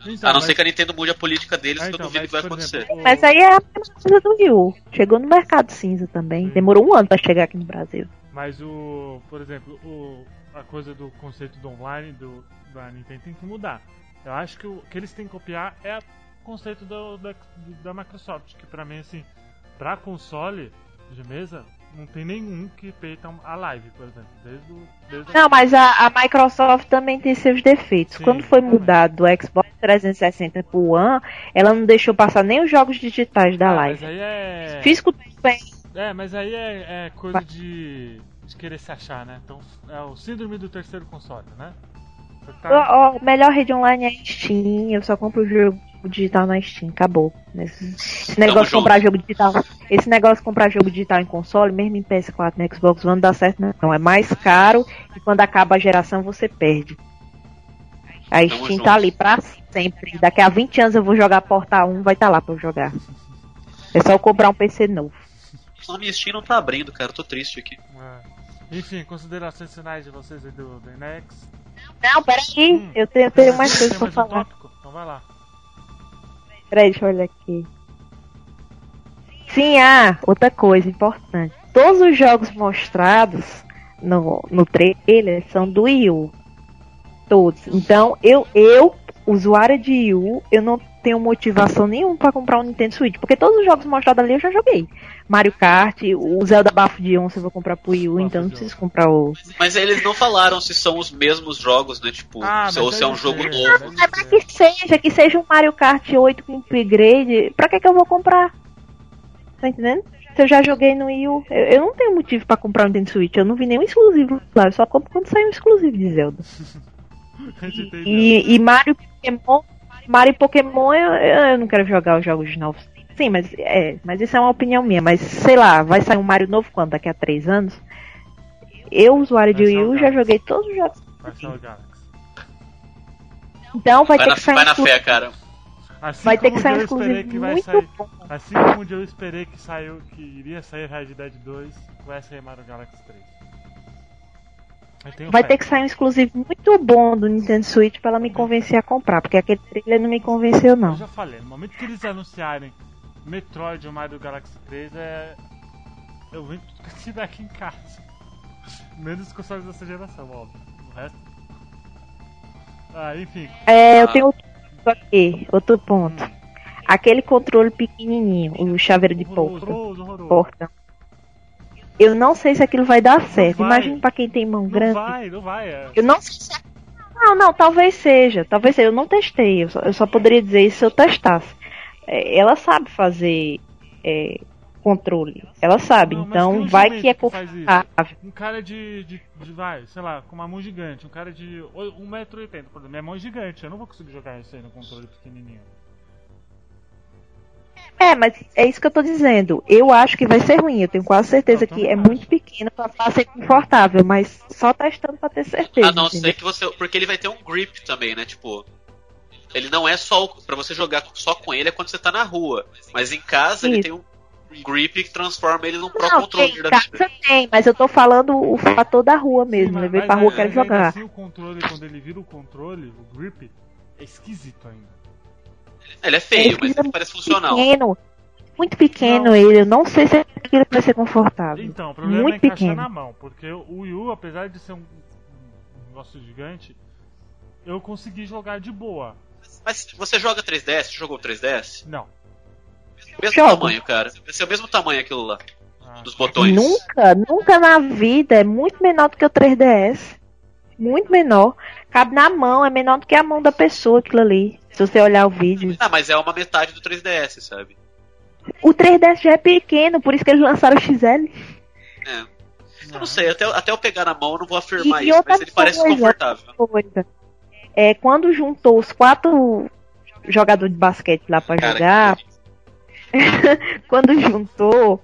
Então, A não mas- ser que a Nintendo mude a política deles, Ah, que eu então, duvido mas, que vai acontecer. exemplo, o- Mas aí é a mesma coisa do Wii U. Chegou no mercado cinza também. Demorou um ano pra chegar aqui no Brasil. Mas o. Por exemplo, o, a coisa do conceito do online do, da Nintendo tem que mudar. Eu acho que o que eles têm que copiar é o conceito do, da, da Microsoft, que pra mim, assim, pra console de mesa, não tem nenhum que peita a live, por exemplo. Desde o. Desde Não, mas a, a Microsoft também tem seus defeitos. Sim, Quando foi exatamente. mudado do Xbox 360 pro One, ela não deixou passar nem os jogos digitais da Ah, live. Mas aí é. Físico tudo bem. É, mas aí é, é coisa de, de querer se achar, né? Então é o síndrome do terceiro console, né? Você tá- Ó, ó, melhor rede online é a Steam. Eu só compro o jogo digital na Steam. Acabou. Esse, esse negócio de comprar jogo digital. Esse negócio de comprar jogo digital em console, mesmo em PS4 no Xbox One, não dá certo, não. Não, é mais caro e quando acaba a geração você perde. A Tamo Steam junto. tá ali pra sempre. Daqui a 20 anos eu vou jogar Porta 1, vai estar tá lá pra eu jogar. É só eu comprar um PC novo. A minha Steam não tá abrindo, cara. Eu tô triste aqui. É. Enfim, considerações finais de vocês aí do, do. Não, peraí. Hum. Eu tenho, eu tenho mais Tem coisas pra mais falar. tópico? Então vai lá. Peraí, deixa eu olhar aqui. Sim, ah, outra coisa importante. Todos os jogos mostrados no, no trailer são do Wii U. Todos. Então, eu, eu, usuária de Wii U, eu não tenho motivação nenhuma pra comprar um Nintendo Switch. Porque todos os jogos mostrados ali eu já joguei. Mario Kart, o Zelda Bafo de Onça eu vou comprar pro Wii U, então não preciso comprar o... Mas eles não falaram se são os mesmos jogos, né? Tipo, Ah, se, ou se é um jogo ser, novo. deve Mas que seja, que seja um Mario Kart 8 com upgrade, pra que que eu vou comprar? Tá entendendo? Se eu já joguei no Wii U, eu, eu não tenho motivo pra comprar um Nintendo Switch, eu não vi nenhum exclusivo lá, eu só compro quando sair um exclusivo de Zelda. E, e Mario Pokémon, Mario e Pokémon eu, eu não quero jogar os jogos novos. Sim, mas é, mas isso é uma opinião minha, mas sei lá, vai sair um Mario novo quando? Daqui a 3 anos? Eu, usuário de Vai Wii U, já joguei todos os jogos. Vai. Então vai, Vai ter na, que sair vai na fé, cara. Assim Vai ter que sair um eu exclusivo que vai muito sair. bom. Assim como eu esperei que saiu, que iria sair Red Dead 2, vai sair Mario Galaxy 3. Eu tenho Vai fé. ter que sair um exclusivo muito bom do Nintendo Switch pra ela me convencer a comprar, porque aquele trailer não me convenceu Eu não. já falei, no momento que eles anunciarem Metroid ou Mario Galaxy 3 é. Eu eu tiver aqui em casa. Menos os consoles dessa geração, óbvio. O resto. Ah, enfim. É, eu tenho outro ponto aqui, outro ponto. Hum. Aquele controle pequenininho, o chaveiro de Horroroso, porta. horroroso, porta. Eu não sei se aquilo vai dar certo. Imagina pra quem tem mão Não grande. vai, não vai. É. Eu não sei se... Não, não, talvez seja. Talvez seja. Eu não testei. Eu só, eu só poderia dizer isso se eu testasse. É, ela sabe fazer é, controle. Ela sabe. Não, então um vai que é que confortável. Um cara de, de, de, vai, sei lá, com uma mão gigante, um cara de oi- 1,80m, por exemplo, minha mão é gigante, eu não vou conseguir jogar isso aí no controle pequenininho. É, mas é isso que eu tô dizendo. Eu acho que vai ser ruim. Eu tenho quase certeza que é acho. muito pequeno pra, pra ser confortável. Mas só testando pra ter certeza. A não entendeu? ser que você. Porque ele vai ter um grip também, né? Tipo. Ele não é só. o- Pra você jogar só com ele é quando você tá na rua. Mas em casa ele Isso. tem um grip que transforma ele num pro controller da casa vida. tem, mas eu tô falando o fator da rua mesmo. Sim, Levei mas- pra rua, é- quero jogar. Assim, o controle, quando ele vira o controle, o grip, é esquisito ainda. Ele é feio, Esse mas é ele parece funcional. Pequeno, muito pequeno Não. ele. Eu não sei se aquilo vai ser confortável. Então, o problema Muito é encaixar pequeno. na mão, porque o Wii U, apesar de ser um, um negócio gigante, eu consegui jogar de boa. Mas você joga 3DS? Você jogou 3DS? Não. Mesmo Jogo. tamanho, cara. Vai ser o mesmo tamanho aquilo lá. Ah, Dos botões. Nunca, nunca na vida. É muito menor do que o 3DS. Muito menor. Cabe na mão, é menor do que a mão da pessoa aquilo ali. Se você olhar o vídeo. Ah, mas é uma metade do 3DS, sabe? O 3DS já é pequeno, por isso que eles lançaram o XL. É. Eu não sei, até, até eu pegar na mão eu não vou afirmar E- isso, mas ele parece confortável. Coisa. É, quando juntou os quatro jogadores de basquete lá pra Cara, jogar, quando juntou,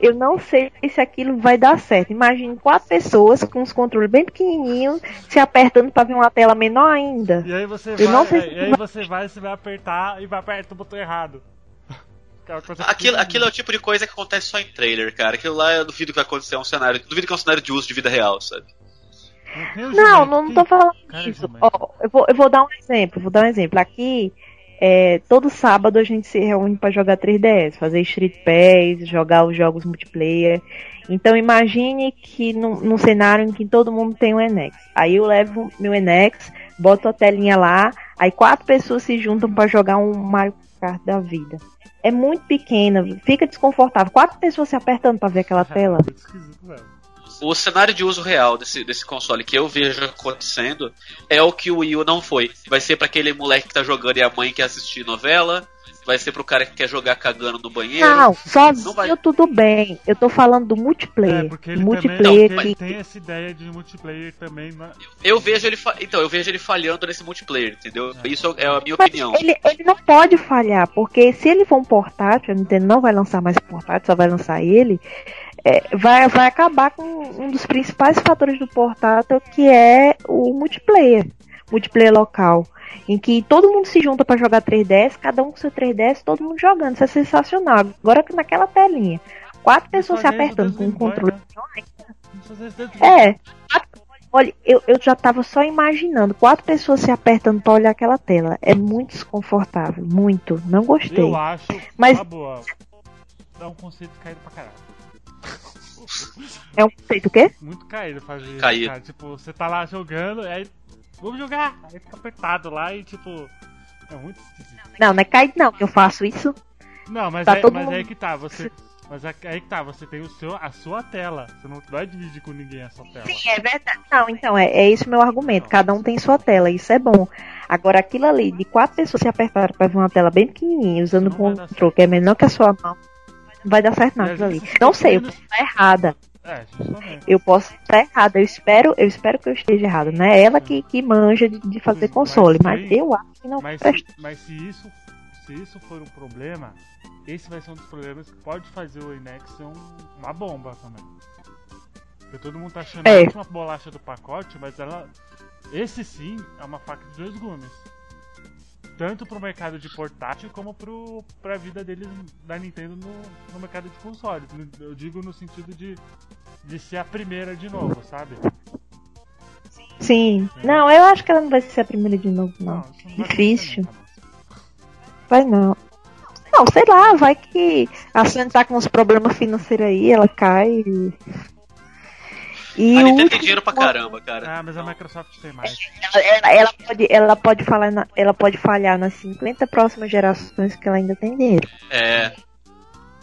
eu não sei se aquilo vai dar certo. Imagine quatro pessoas com os controles bem pequenininhos se apertando pra ver uma tela menor ainda. E aí você Eu vai, não sei se e aí vai- você vai, você vai apertar e vai apertar o botão errado. Coisa Aquilo, aquilo é o tipo de coisa que acontece só em trailer, cara. Aquilo lá eu duvido que vai acontecer um cenário. Duvido que é um cenário de uso de vida real, sabe? Não, não, não tô falando Cara, disso. Ó, eu, vou, eu vou dar um exemplo, vou dar um exemplo. Aqui, é, todo sábado a gente se reúne pra jogar 3DS, fazer Street Pass, jogar os jogos multiplayer. Então imagine que num, num cenário em que todo mundo tem um Enex. Aí eu levo meu Enex, boto a telinha lá, aí quatro pessoas se juntam pra jogar um Mario Kart da vida. É muito pequena, fica desconfortável. Quatro pessoas se apertando pra ver aquela tela. Muito esquisito, velho. O cenário de uso real desse, desse console que eu vejo acontecendo é o que o Wii U não foi. Vai ser pra aquele moleque que tá jogando e a mãe quer assistir novela. Vai ser pro cara que quer jogar cagando no banheiro. Não, sozinho Não vai. tudo bem. Eu tô falando do multiplayer. É, porque ele multiplayer também que ele tem essa ideia de multiplayer também. Né? Eu vejo ele fa- então eu vejo ele falhando nesse multiplayer, entendeu? Isso é a minha Mas opinião. ele, ele não pode falhar, porque se ele for um portátil, a Nintendo não vai lançar mais portátil, só vai lançar ele, é, vai, vai acabar com um dos principais fatores do portátil, que é o multiplayer. Multiplayer local. Em que todo mundo se junta pra jogar 3DS, cada um com seu 3DS, todo mundo jogando. Isso é sensacional. Agora que naquela telinha, quatro pessoas se apertando com um controle. É. Olha, eu, eu já tava só imaginando quatro pessoas se apertando pra olhar aquela tela. É muito desconfortável. Muito. Não gostei. Eu acho, Mas- é um conceito caído pra caralho. É um conceito o quê? Muito caído fazer isso, Caído. cara. Tipo, você tá lá jogando, aí vamos jogar, aí fica apertado lá e tipo, é muito esquisito. Não, não é caído não. Eu faço isso. Não, mas, Tá é, todo mas mundo- aí que tá, você. Mas é- aí que tá, você tem o seu, a sua tela. Você não vai dividir com ninguém a sua tela. Sim, é verdade. Não, então, é, é esse o meu argumento. Cada um tem sua tela, isso é bom. Agora, aquilo ali, de quatro pessoas se apertarem pra ver uma tela bem pequenininha, usando Não um controle que é menor que a sua mão, não vai dar certo não aquilo ali. Não sei, eu posso estar errada. É. Eu posso estar errada. Eu espero, eu espero que eu esteja errada. Não é ela que, que manja de, de fazer Mas console, mas, aí- eu acho que não Mas se, mas se isso se isso for um problema, esse vai ser um dos problemas que pode fazer o Inex ser um- uma bomba também. Porque todo mundo tá achando É. a última bolacha do pacote, mas ela. Esse sim é uma faca de dois gumes. Tanto pro mercado de portátil como pro, pra vida deles da Nintendo no, no mercado de consoles. Eu digo no sentido de, de ser a primeira de novo, sabe? Sim. Não, eu acho que ela não vai ser a primeira de novo, não. não Difícil. Vai não. Não, sei lá, vai que a Sony tá com uns problemas financeiros aí, ela cai. E, e a Nintendo tem dinheiro pra caramba, cara. Ah, mas a Microsoft tem mais. Ela, ela, ela, pode, ela, pode falar na, ela pode falhar nas 50 próximas gerações que ela ainda tem dinheiro. É.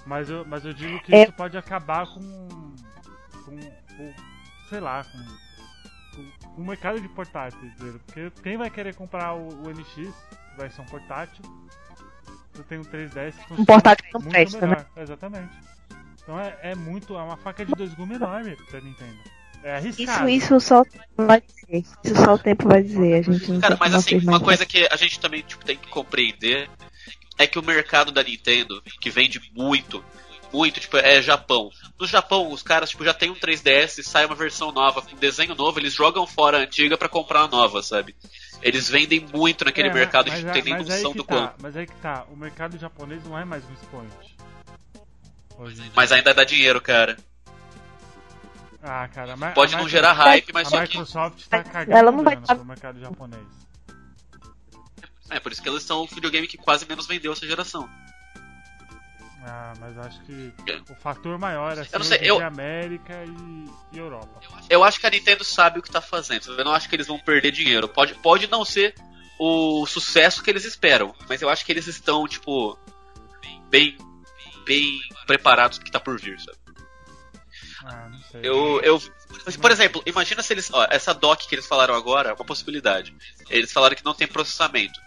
Mas eu, mas eu digo que é. isso pode acabar com, com, com sei lá, com, com, o mercado de portáteis. Porque quem vai querer comprar o, o NX, vai ser um portátil, eu tenho um 3DS que Um portátil que não presta, né? Exatamente. Então é, é muito, é uma faca de dois gumes enorme pra Nintendo. É arriscado. Isso, isso só o tempo vai dizer. Isso só o tempo vai dizer. A gente não Cara, mas assim, uma coisa que a gente também tipo, tem que compreender é que o mercado da Nintendo, que vende muito, muito, tipo, é Japão. No Japão, os caras, tipo, já tem um 3DS, sai uma versão nova, com desenho novo, eles jogam fora a antiga para comprar a nova, sabe? Eles vendem muito naquele é, mercado, a gente não tem nem noção do tá, quanto. Mas aí que tá, o mercado japonês não é mais um Point. Mas ainda dá dinheiro, cara. Ah, cara, Pode não gerar hype, mas a só Microsoft que... tá cagando ela não vai pro mercado japonês. É, por isso que eles são o videogame que quase menos vendeu essa geração. Ah, mas acho que o fator maior é eu não sei, eu... América e, e, Europa. Eu acho que a Nintendo sabe o que tá fazendo. Eu não acho que eles vão perder dinheiro. Pode, pode não ser o sucesso que eles esperam, mas eu acho que eles estão, tipo, bem, bem preparados pro que tá por vir, sabe? Ah, não sei. Eu, eu, por exemplo, imagina se eles. Ó, essa dock que eles falaram agora é uma possibilidade. Eles falaram que não tem processamento.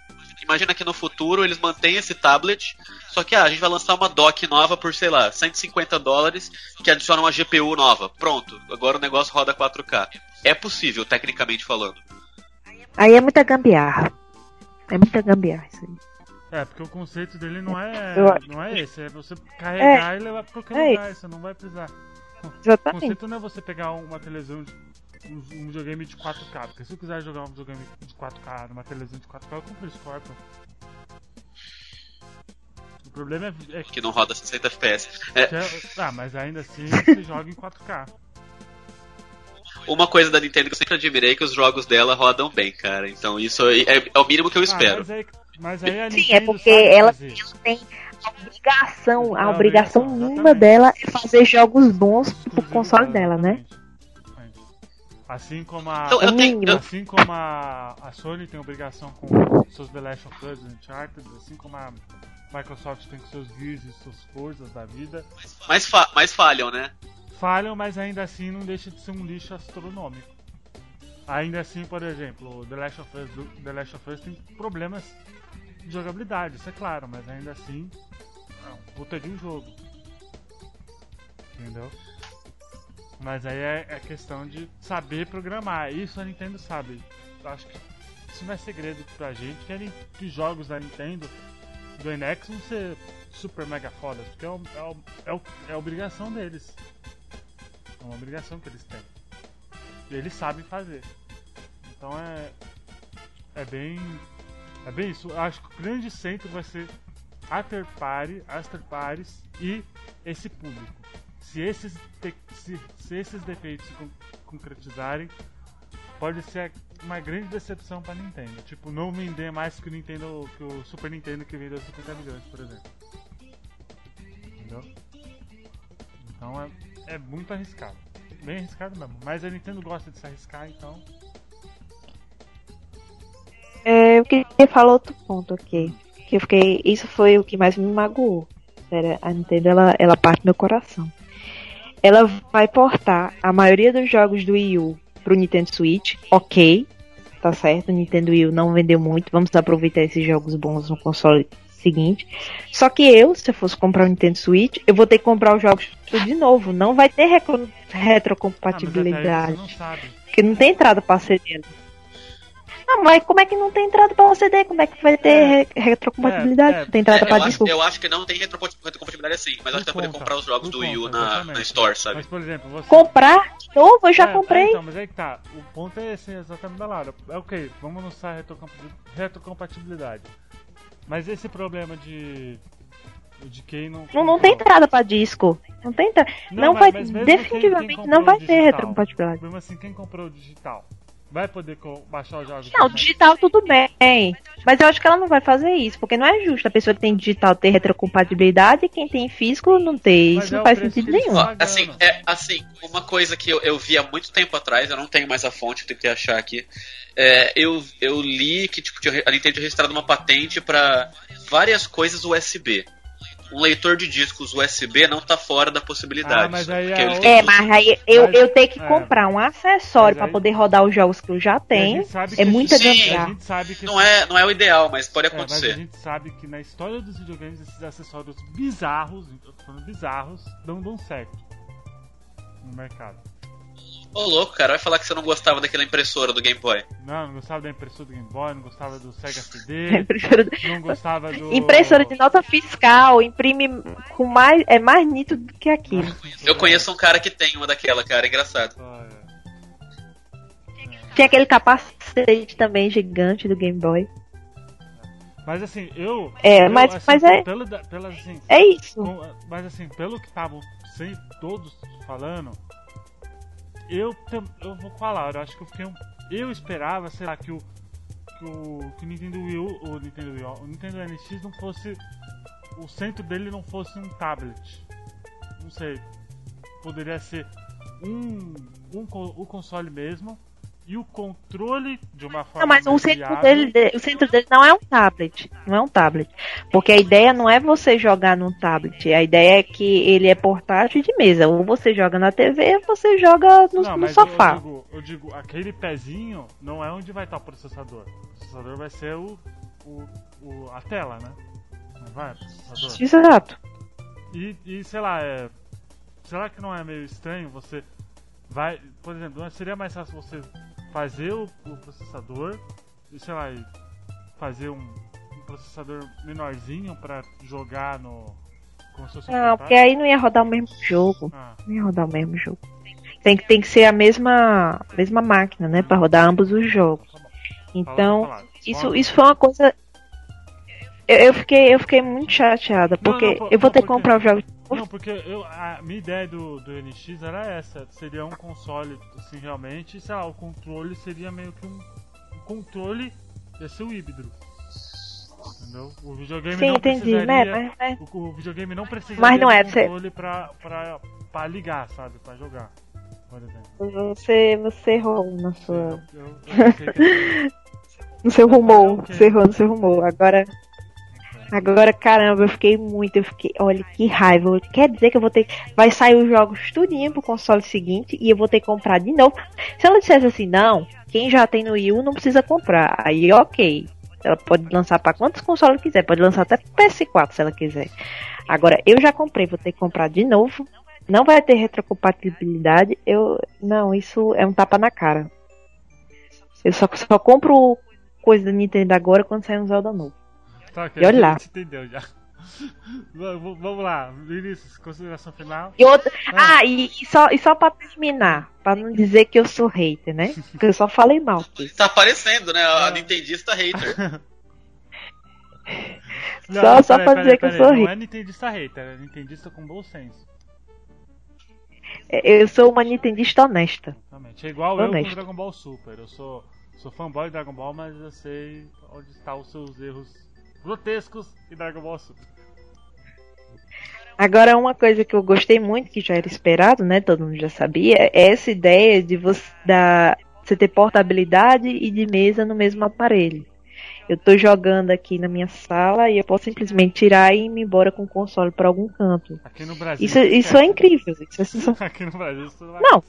Imagina que no futuro eles mantêm esse tablet, só que ah, a gente vai lançar uma dock nova por, sei lá, 150 dólares, que adiciona uma GPU nova. Pronto, agora o negócio roda 4K. É possível, tecnicamente falando. Aí é muita gambiarra. É muita gambiarra isso aí. É, porque o conceito dele não é, não é esse, é você carregar é, e levar pra qualquer é lugar, você não vai precisar. Exatamente. O conceito não é você pegar uma televisão de um, um videogame de 4K. Porque se eu quiser jogar um videogame de 4K numa televisão de 4K, eu compro o Scorpion. O problema é, é que não roda 60 FPS. É... É... Ah, mas ainda assim você joga em 4K. Uma coisa da Nintendo que eu sempre admirei é que os jogos dela rodam bem, cara. Então isso é, é o mínimo que eu ah, espero. Ah, mas, aí, mas aí a Sim, é porque ela tem a obrigação, a obrigação mínima dela é fazer jogos bons pro console dela, né? Assim como a, então, tenho, assim como a, a Sony tem obrigação com seus The Last of Us Uncharted, assim como a Microsoft tem com seus Gears e suas forças da vida. Mas, fa mas falham, né? Falham, mas ainda assim não deixa de ser um lixo astronômico. Ainda assim, por exemplo, The Last of Us, The Last of Us tem problemas de jogabilidade, isso é claro, mas ainda assim é um puta de um jogo. Entendeu? Mas aí é, é questão de saber programar. Isso a Nintendo sabe. Acho que isso não é segredo pra gente. Querem que jogos da Nintendo do NX vão ser super mega fodas, porque é, é, o, é, o, é a obrigação deles. É uma obrigação que eles têm. E eles sabem fazer. Então é. É bem. É bem isso. Acho que o grande centro vai ser After Party, After Parties e esse público se esses, se, se esses defeitos se concretizarem, pode ser uma grande decepção para Nintendo. Tipo, não vender mais que o Nintendo, que o Super Nintendo que vendeu 50 milhões, por exemplo. Entendeu? Então é, é muito arriscado. Bem arriscado mesmo. Mas a Nintendo gosta de se arriscar, então. É, eu queria falar outro ponto aqui. Que eu fiquei. Isso foi o que mais me magoou. Sério, a Nintendo ela, ela parte do meu coração ela vai portar a maioria dos jogos do Wii U pro Nintendo Switch, ok, tá certo, o Nintendo Wii U não vendeu muito, vamos aproveitar esses jogos bons no console seguinte. Só que eu, se eu fosse comprar o Nintendo Switch, eu vou ter que comprar os jogos de novo, não vai ter retrocompatibilidade. Ah, não porque não tem entrada para Não, mas como é que não tem entrada para CD? Como é que vai ter é, retrocompatibilidade? É, é, tem entrada é, para disco? eu acho que não tem retrocompatibilidade assim, mas acho que vai poder comprar os jogos do Wii U na, na Store, sabe? Mas, por exemplo, você... Comprar novo? Eu já é, comprei. então, mas aí que tá. O ponto é esse exatamente da Lara. É ok, vamos lançar retrocompatibilidade. Mas esse problema de de quem não. Não, não tem entrada pra disco. Não tem entrada. Não, não vai. Definitivamente quem, quem não vai ter retrocompatibilidade. Mesmo assim, quem comprou o digital vai poder baixar os jogos. Não, digital tudo bem. Mas eu acho que ela não vai fazer isso, porque não é justo a pessoa que tem digital ter retrocompatibilidade e quem tem físico não ter. Mas isso é não faz sentido nenhum. assim, é, assim, uma coisa que eu, eu vi há muito tempo atrás, eu não tenho mais a fonte, tenho que achar aqui. É, eu, eu li que tipo, a Nintendo tinha registrado uma patente para várias coisas USB um leitor de discos USB não tá fora da possibilidade. Ah, mas aí é, é, mas aí eu, mas, eu tenho que é. comprar um acessório para poder rodar os jogos que eu já tenho. É muita gambiarra. Não é, não é o ideal, mas pode acontecer. É, mas a gente sabe que na história dos videogames esses acessórios bizarros, eu tô falando bizarros, não dão certo no mercado. Ô louco, cara, vai falar que você não gostava daquela impressora do Game Boy. Não, não gostava da impressora do Game Boy, não gostava do Sega CD, não gostava do. Impressora de nota fiscal, imprime com mais. é mais nítido do que aquilo. Eu conheço um cara que tem uma daquela, cara, é engraçado. Ah, é. Tinha aquele capacete também gigante do Game Boy. Mas assim, eu. É, eu, mas, assim, mas é. Pelo, pelo, assim, é isso. Com, mas assim, pelo que estavam todos falando, eu, eu vou falar, eu acho que eu fiquei um, Eu esperava, sei lá, que o. Que o, que o Nintendo Wii U, o Nintendo Wii U, o Nintendo NX não fosse. O centro dele não fosse um tablet. Não sei. Poderia ser um. um o console mesmo e o controle de uma forma. Não, mas o centro, dele, o centro dele não é um tablet. Não é um tablet. Porque a ideia não é você jogar num tablet. A ideia é que ele é portátil de mesa. Ou você joga na TV ou você joga no, não, no sofá. Eu digo, eu digo, aquele pezinho não é onde vai estar o processador. O processador vai ser o, o, o a tela, né? Não vai? Exato. E, e sei lá, é. Será que não é meio estranho você vai. Por exemplo, seria mais fácil você fazer o, o processador, e, sei lá, fazer um, um processador menorzinho para jogar no. Como se fosse não, porque aí não ia rodar o mesmo jogo. Ah. Não ia rodar o mesmo jogo. Tem que, tem que ser a mesma, mesma máquina, né? Para rodar ambos os jogos. Então, isso, isso foi uma coisa. Eu, eu, fiquei, eu fiquei muito chateada, porque não, não, eu vou ter que comprar o jogo não, porque eu, a minha ideia do, do NX era essa. Seria um console, assim, realmente, sei lá, o controle seria meio que um, um controle, ia ser o híbrido. Entendeu? O videogame Sim, não entendi, precisaria, né? Mas, mas... O, o, videogame não precisaria mas não é, controle você... pra, pra, pra ligar, sabe? Pra jogar, por exemplo. Você, você errou na sua... Eu, eu, eu no seu rumor, você errou no seu rumor. Agora... Agora, caramba, eu fiquei muito, eu fiquei, olha que raiva. Quer dizer que eu vou ter, vai sair os jogos tudinho pro console seguinte e eu vou ter que comprar de novo. Se ela dissesse assim, não, quem já tem no Wii U não precisa comprar. Aí, ok. Ela pode lançar para quantos consoles quiser, pode lançar até PS4 se ela quiser. Agora, eu já comprei, vou ter que comprar de novo. Não vai ter retrocompatibilidade. Eu, não, isso é um tapa na cara. Eu só, só compro coisa da Nintendo agora quando sair um Zelda novo. Tá, e olha lá. entendeu já. Vamos lá, Vinícius, consideração final. E outra... Ah, ah e, e, só, e só pra terminar, pra não dizer que eu sou hater, né? Porque eu só falei mal. Tá aparecendo, né? A ah. Nintendista hater. Não, só, só pra dizer que eu sou hater. Não é Nintendista hater, é Nintendista com bom senso. É, eu sou uma Nintendista honesta. Exatamente. É igual honesta. eu com Dragon Ball Super. Eu sou, sou fanboy de Dragon Ball, mas eu sei onde estão os seus erros grotescos e Dragon Ball Super. Agora, uma coisa que eu gostei muito, que já era esperado, né? Todo mundo já sabia, é essa ideia de você, da, você ter portabilidade e de mesa no mesmo aparelho. Eu tô jogando aqui na minha sala e eu posso simplesmente tirar e ir embora com o console para algum canto. Aqui no Brasil. Isso, isso é incrível. Isso é... Aqui no Brasil isso não, não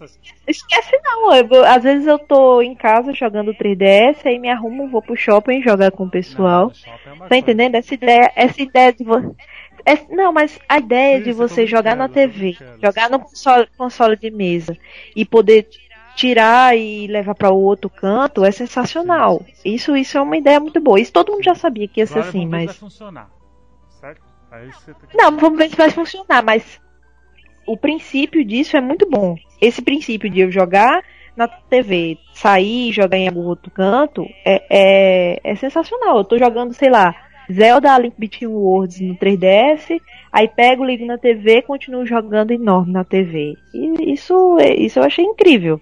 esquece não. Eu, às vezes eu tô em casa jogando 3DS, aí me arrumo, vou pro shopping jogar com o pessoal. Não, é tá entendendo? Essa ideia, essa ideia de você. É, não, mas a ideia de você jogar na TV, jogar no console, console de mesa e poder tirar e levar para o outro canto é sensacional. Isso, isso é uma ideia muito boa. Isso todo mundo já sabia que ia ser assim, mas. Vai funcionar, certo? Que... Não, vamos ver se vai funcionar, mas o princípio disso é muito bom. Esse princípio de eu jogar na TV, sair e jogar em algum outro canto é, é, é sensacional. Eu tô jogando, sei lá, Zelda Link Between Worlds no 3DS, aí pego, ligo na TV e continuo jogando enorme na TV. E isso, isso eu achei incrível.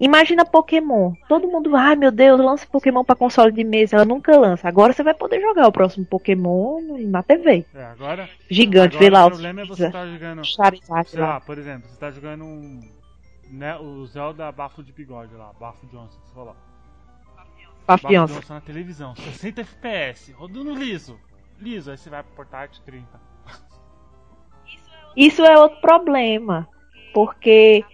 Imagina Pokémon. Todo mundo, ai meu Deus, lança Pokémon pra console de mesa. Ela nunca lança. Agora você vai poder jogar o próximo Pokémon na TV. É, agora. Gigante, agora vê lá o problema é você tá jogando. Charizard Sei lá. lá, por exemplo, você tá jogando um. Né, o Zelda Bafo de Bigode lá, Bafo Johnson, que você falou. Bafo. Johnson na televisão, 60 FPS, rodando liso. Liso, aí você vai pro portátil 30. Isso é outro problema. Porque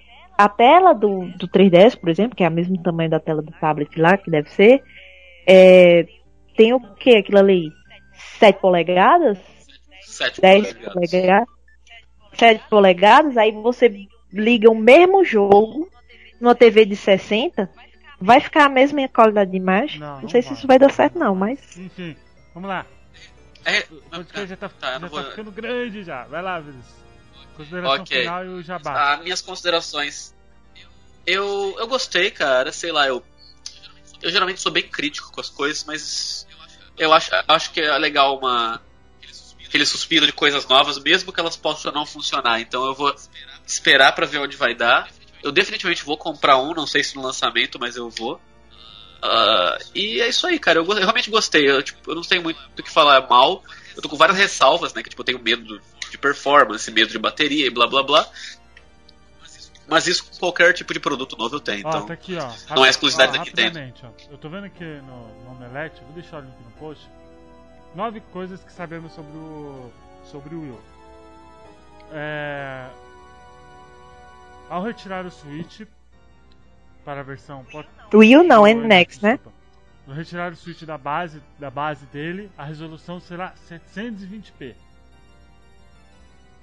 a tela do, do 3DS, por exemplo, que é o mesmo tamanho da tela do tablet lá, que deve ser, é, tem o que aquilo ali? 7 polegadas? 7 10 polegadas? 7 polegadas, aí você liga o mesmo jogo numa TV de 60, vai ficar a mesma qualidade de imagem? Não, Não, não sei se vai. isso vai dar certo não, mas Enfim, vamos lá. É, O podcast já tá, Tá, eu já não tá vou- ficando grande já. Vai lá, Vinícius. Consideração Ok. final e o jabá. Ah, minhas considerações. Eu, eu gostei, cara. Sei lá, eu. Eu geralmente sou bem crítico com as coisas, mas eu acho, acho que é legal uma. Aquele suspiro de coisas novas, mesmo que elas possam não funcionar. Então eu vou esperar pra ver onde vai dar. Eu definitivamente vou comprar um, não sei se no lançamento, mas eu vou. Ah, e é isso aí, cara. Eu, eu realmente gostei. Eu, tipo, eu não tenho muito o que falar mal. Eu tô com várias ressalvas, né? Que tipo, eu tenho medo de performance, medo de bateria e blá blá blá. Mas isso com qualquer tipo de produto novo eu tenho. Ó, Então, tá aqui, ó. não é exclusividade ó, da Nintendo. rapidamente, ó. Eu tô vendo aqui no, no Omelete, vou deixar o link no post. Nove coisas que sabemos sobre o. sobre o Will. É, Ao retirar o Switch para a versão U não, é o Nex, né? Ao retirar o Switch da base, da base dele, a resolução será 720p.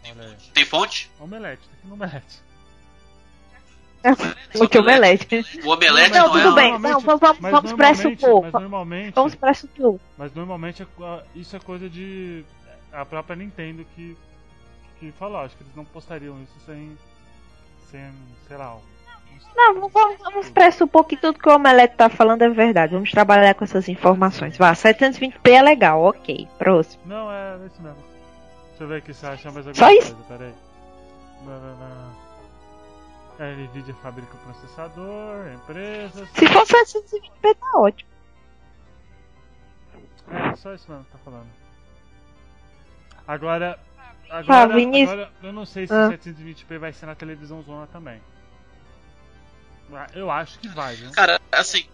Aí. tem fonte? Omelete, tá aqui no Omelete. O que omelete. O omelete Não, não, tudo é. bem. Não, vamos- vamos- pressupor. Mas normalmente, Vamos isso mas normalmente é ah, isso é coisa de a própria Nintendo que que falou. Acho que eles não postariam isso sem sem, sei lá. Não, vamos, vamos pressupor que tudo que o Omelete tá falando é verdade. Vamos trabalhar com essas informações. Vá, 720p é legal, ok. Próximo. Não, é isso mesmo. Deixa eu ver aqui se acha mais alguma Só coisa. isso? Peraí. É, Nvidia fabrica o processador, empresas. Se for 720p tá ótimo. É, só isso mesmo que tá falando. Agora. Agora, Vinícius. agora eu não sei se Ah. 720p vai ser na televisão zona também. Ah, Eu acho que vai, viu? Cara, assim,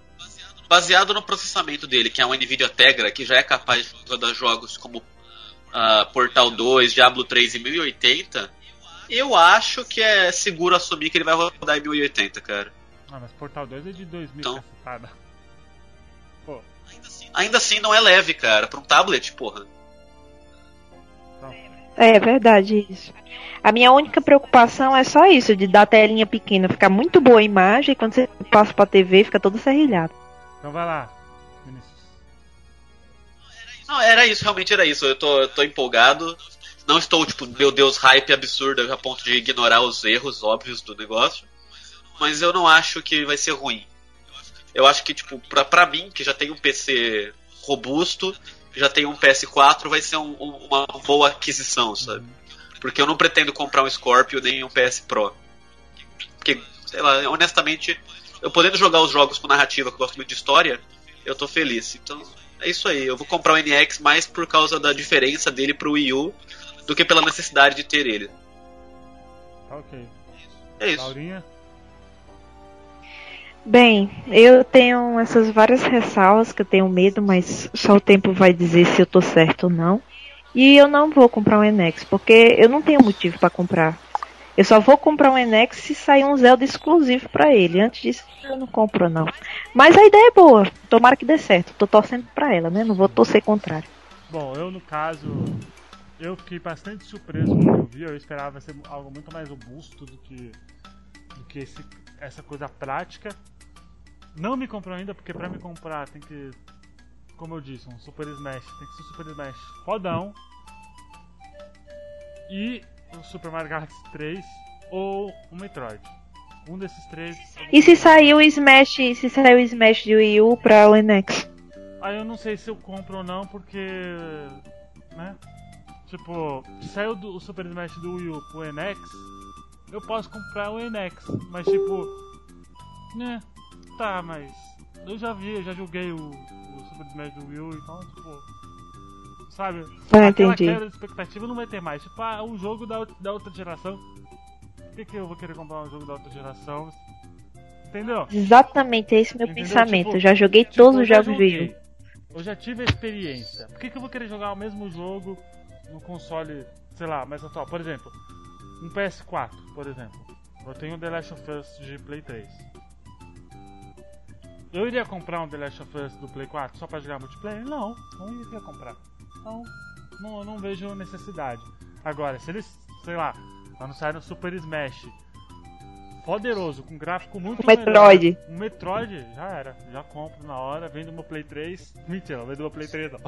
baseado no processamento dele, que é um Nvidia Tegra, que já é capaz de rodar jogos como ah, Portal 2, Diablo 3 e 1080, eu acho que é seguro assumir que ele vai rodar em 1080, cara. Ah, mas Portal 2 é de 2000, Então. cacetada. Pô, Ainda assim não é leve, cara, pra um tablet, porra. então. É verdade isso. A minha única preocupação é só isso, de dar a telinha pequena, ficar muito boa a imagem e quando você passa pra TV fica todo serrilhado. Então vai lá. Não, era isso, realmente era isso. Eu tô, eu tô empolgado. Não estou, tipo, meu Deus, hype absurdo a ponto de ignorar os erros óbvios do negócio. Mas eu não acho que vai ser ruim. Eu acho que, tipo, pra, pra mim, que já tem um PC robusto, já tem um PS4, vai ser um- um- uma boa aquisição, sabe? Porque eu não pretendo comprar um Scorpio nem um PS Pro. Porque, sei lá, honestamente, eu podendo jogar os jogos com narrativa, que eu gosto muito de história, eu tô feliz. Então, é isso aí. Eu vou comprar o NX mais por causa da diferença dele pro Wii U do que pela necessidade de ter ele. Tá ok. É isso. Laurinha? Bem, eu tenho essas várias ressalvas que eu tenho medo, mas só o tempo vai dizer se eu tô certo ou não. E eu não vou comprar um Enex, porque eu não tenho motivo pra comprar. Eu só vou comprar um Enex se sair um Zelda exclusivo pra ele. Antes disso, eu não compro não. Mas a ideia é boa. Tomara que dê certo. Tô torcendo pra ela, né? Não vou torcer contrário. Bom, eu no caso, eu fiquei bastante surpreso quando eu vi. Eu esperava ser algo muito mais robusto do que, do que esse, essa coisa prática. Não me comprou ainda, porque pra me comprar tem que, como eu disse, um Super Smash. Tem que ser um Super Smash fodão. E o Super Mario Galaxy 3 ou o Metroid. Um desses três. E se sair o Smash, se sair o Smash de Wii U pra o Enex? Aí eu não sei se eu compro ou não, porque. né? Tipo, se saiu do, o Super Smash do Wii U pro NX, eu posso comprar o NX, mas tipo. né, tá, mas eu já vi, eu já joguei o, o Super Smash do Wii U, então, tipo, sabe? Ah, Aquela entendi. queda de expectativa não vai ter mais. Tipo, ah, um jogo da, outra- da outra geração. Por que, que eu vou querer comprar um jogo da outra geração? Entendeu? Exatamente esse meu Entendeu? pensamento. Tipo, Eu já joguei Tipo, todos os jogos do. Eu já tive a experiência. Por que, que eu vou querer jogar o mesmo jogo no console, sei lá, mais atual? Por exemplo, um PS4, por exemplo. Eu tenho o The Last of Us de Play 3. Eu iria comprar um The Last of Us do Play 4 só pra jogar multiplayer? Não, não iria comprar. Então, não, não vejo necessidade. Agora, se eles, sei lá, anunciaram o Super Smash poderoso, com gráfico muito O Metroid. melhor. Um Metroid, já era. Já compro na hora, vendo meu Play 3. Mentira, não vendo meu Play 3 não.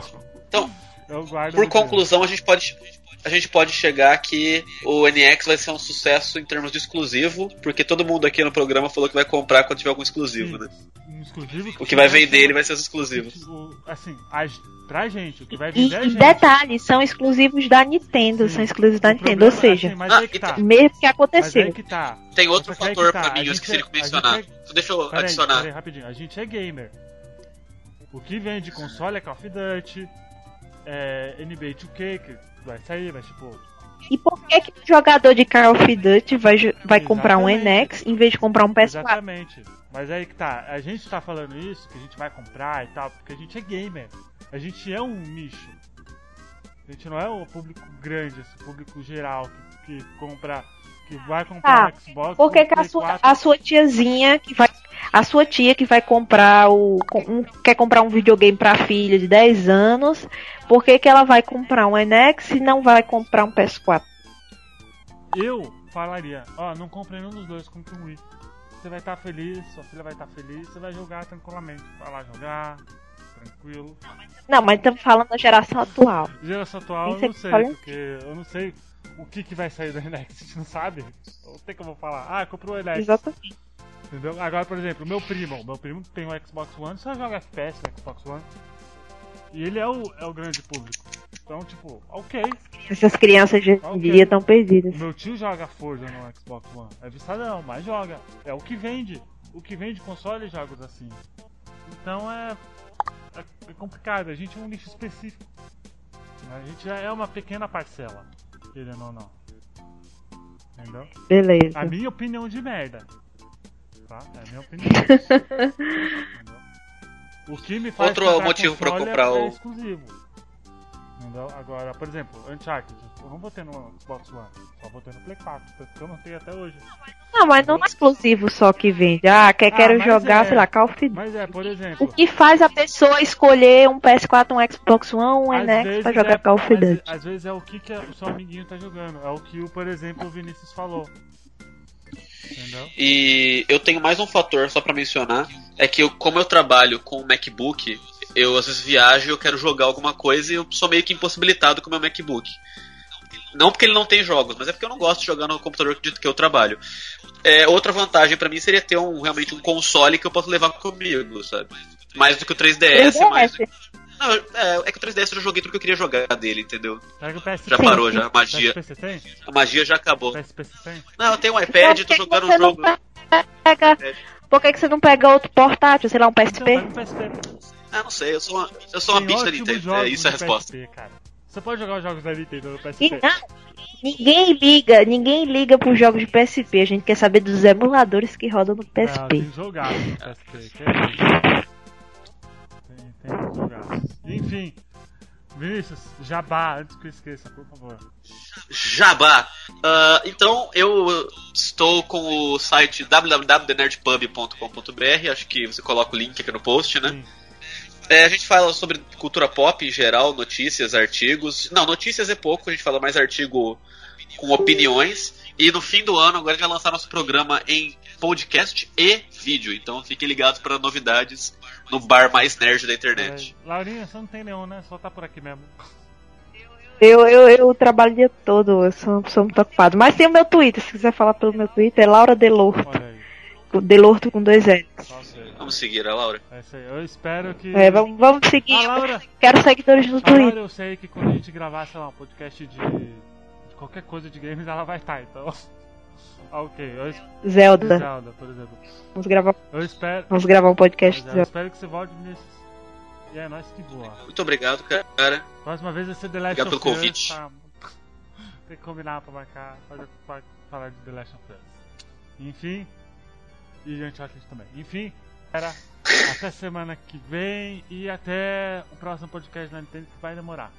Então, por conclusão, a gente pode. A gente pode chegar que o NX vai ser um sucesso em termos de exclusivo, porque todo mundo aqui no programa falou que vai comprar quando tiver algum exclusivo, né? Um exclusivo O que vai vender ele vai ser os exclusivos. Assim, a, pra gente, o que vai E, vender é a e gente. detalhe, são exclusivos da Nintendo, Sim. são exclusivos da O Nintendo, problema ou é seja, assim, mas Ah, aí que tá. então- mesmo que Mas aí aconteceu. que tá. Tem outro aí fator que tá, pra mim, eu esqueci é- de mencionar. a gente Deixa eu Peraí, adicionar. peraí, rapidinho. A gente é gamer. O que vende console é Call of Duty, é NBA 2K, que vai sair, mas tipo. E por que, que o jogador de Call of Duty vai, vai comprar um. NX em vez de comprar um PS4? Exatamente. Mas aí que tá, a gente tá falando isso, que a gente vai comprar e tal, porque a gente é gamer. A gente é um nicho. A gente não é o público grande, esse público geral que, que compra, que vai comprar Tá, um Xbox. Por que, a, sua, 4. a sua tiazinha que vai. A sua tia que vai comprar o. um- quer comprar um videogame pra filha de 10 anos. Por que, que ela vai comprar um NX e não vai comprar um PS4? Eu falaria, ó, não compre nenhum dos dois, compre um Wii. Você vai estar feliz, sua filha vai estar feliz, você vai jogar tranquilamente. Vai lá jogar, tranquilo. Não, mas estamos falando da geração atual. Geração atual eu não sei, porque eu não sei o que, que vai sair do NX, a gente não sabe. Não tem como eu falar, ah, comprou o NX. Exatamente. Entendeu? Agora, por exemplo, meu primo, meu primo tem um Xbox One, só joga FPS no Xbox One. E ele é o, é o grande público. Então, tipo, ok. Essas crianças de hoje em Ok. dia estão perdidas. Meu tio joga Forza no Xbox One. É viciadão, mas joga. É o que vende. O que vende console e jogos assim. Então é, é, é complicado. A gente é um nicho específico. A gente já é uma pequena parcela. Querendo ou não. Entendeu? Beleza. A minha opinião de merda. Tá? É a minha opinião. Entendeu? O que me faz Outro motivo pra console comprar é, o- exclusivo. Entendeu? Agora, por exemplo, Uncharted. Eu não vou ter no Xbox One. Só vou ter no Play 4. Porque eu não tenho até hoje. Não, mas não é exclusivo só que vende. Ah, quer, Ah, quero jogar, é. sei lá, Call of Duty. Mas é, por O exemplo. que faz a pessoa escolher um PS4, um Xbox One, um NX pra jogar é- Call of Duty? Às vezes é o que, que o seu amiguinho tá jogando. É o que, o, por exemplo, o Vinícius falou. Entendeu? E eu tenho mais um fator só pra mencionar, é que eu, como eu trabalho com o MacBook, eu às vezes viajo e eu quero jogar alguma coisa e eu sou meio que impossibilitado com o meu MacBook. Não porque ele não tem jogos, mas é porque eu não gosto de jogar no computador que que eu trabalho. É, outra vantagem pra mim seria ter um, realmente um console que eu posso levar comigo, sabe? Mais do que o 3DS, mais do 3DS. Não, é, é que o 3DS eu já joguei tudo que eu queria jogar dele, entendeu? Já parou, já. A magia, a magia já acabou. Não, eu tenho um iPad, tô jogando você um não jogo. Pega... Por que, que você não pega outro portátil, sei lá, um PSP? pega o PSP. Ah, não sei, eu sou uma, eu sou uma bitch da Nintendo. É isso a resposta. PSP, cara. Você pode jogar os jogos da Nintendo no E PSP. não, ninguém liga, ninguém liga pros jogos de PSP. A gente quer saber dos emuladores que rodam no Não, PSP. tem jogado no PSP. Que é? Tem, tem jogado. Enfim. Vinícius, jabá, antes que eu esqueça, por favor. Jabá. Ah, então, eu estou com o site www.thenerdpub.com.br. Acho que você coloca o link aqui no post, né? Sim. É, a gente fala sobre cultura pop em geral, notícias, artigos. Não, notícias é pouco, a gente fala mais artigo com opiniões. E no fim do ano, agora a gente vai lançar nosso programa em podcast e vídeo. Então fiquem ligados para novidades no bar mais nerd da internet. É, Laurinha, você não tem nenhum, né? Só tá por aqui mesmo. Eu, eu, eu trabalho o dia todo, eu sou uma pessoa muito ocupada. Mas tem o meu Twitter, se quiser falar pelo meu Twitter, é Laura Delorto. Delorto com dois L's. Só sei. Vamos seguir a Laura. É isso aí. Eu espero que. É, vamos, vamos seguir. A Laura, Quero seguidores no a Laura Twitter. eu sei que quando a gente gravar, sei lá, um podcast de, de qualquer coisa de games, ela vai estar, então. Ah, ok. Eu Zelda. Zelda, por exemplo. Vamos gravar, Eu espero. vamos gravar um podcast de Eu Zelda. espero que você volte nesses. E é nóis que voa. Muito obrigado, cara. Próxima vez vai ser The Last Obrigado of pelo Us. convite. Tá? Tem que combinar pra marcar, pra, pra falar de The Last of Us. Enfim. E Uncharted também. Enfim, era até semana que vem e até o próximo podcast da Nintendo que vai demorar.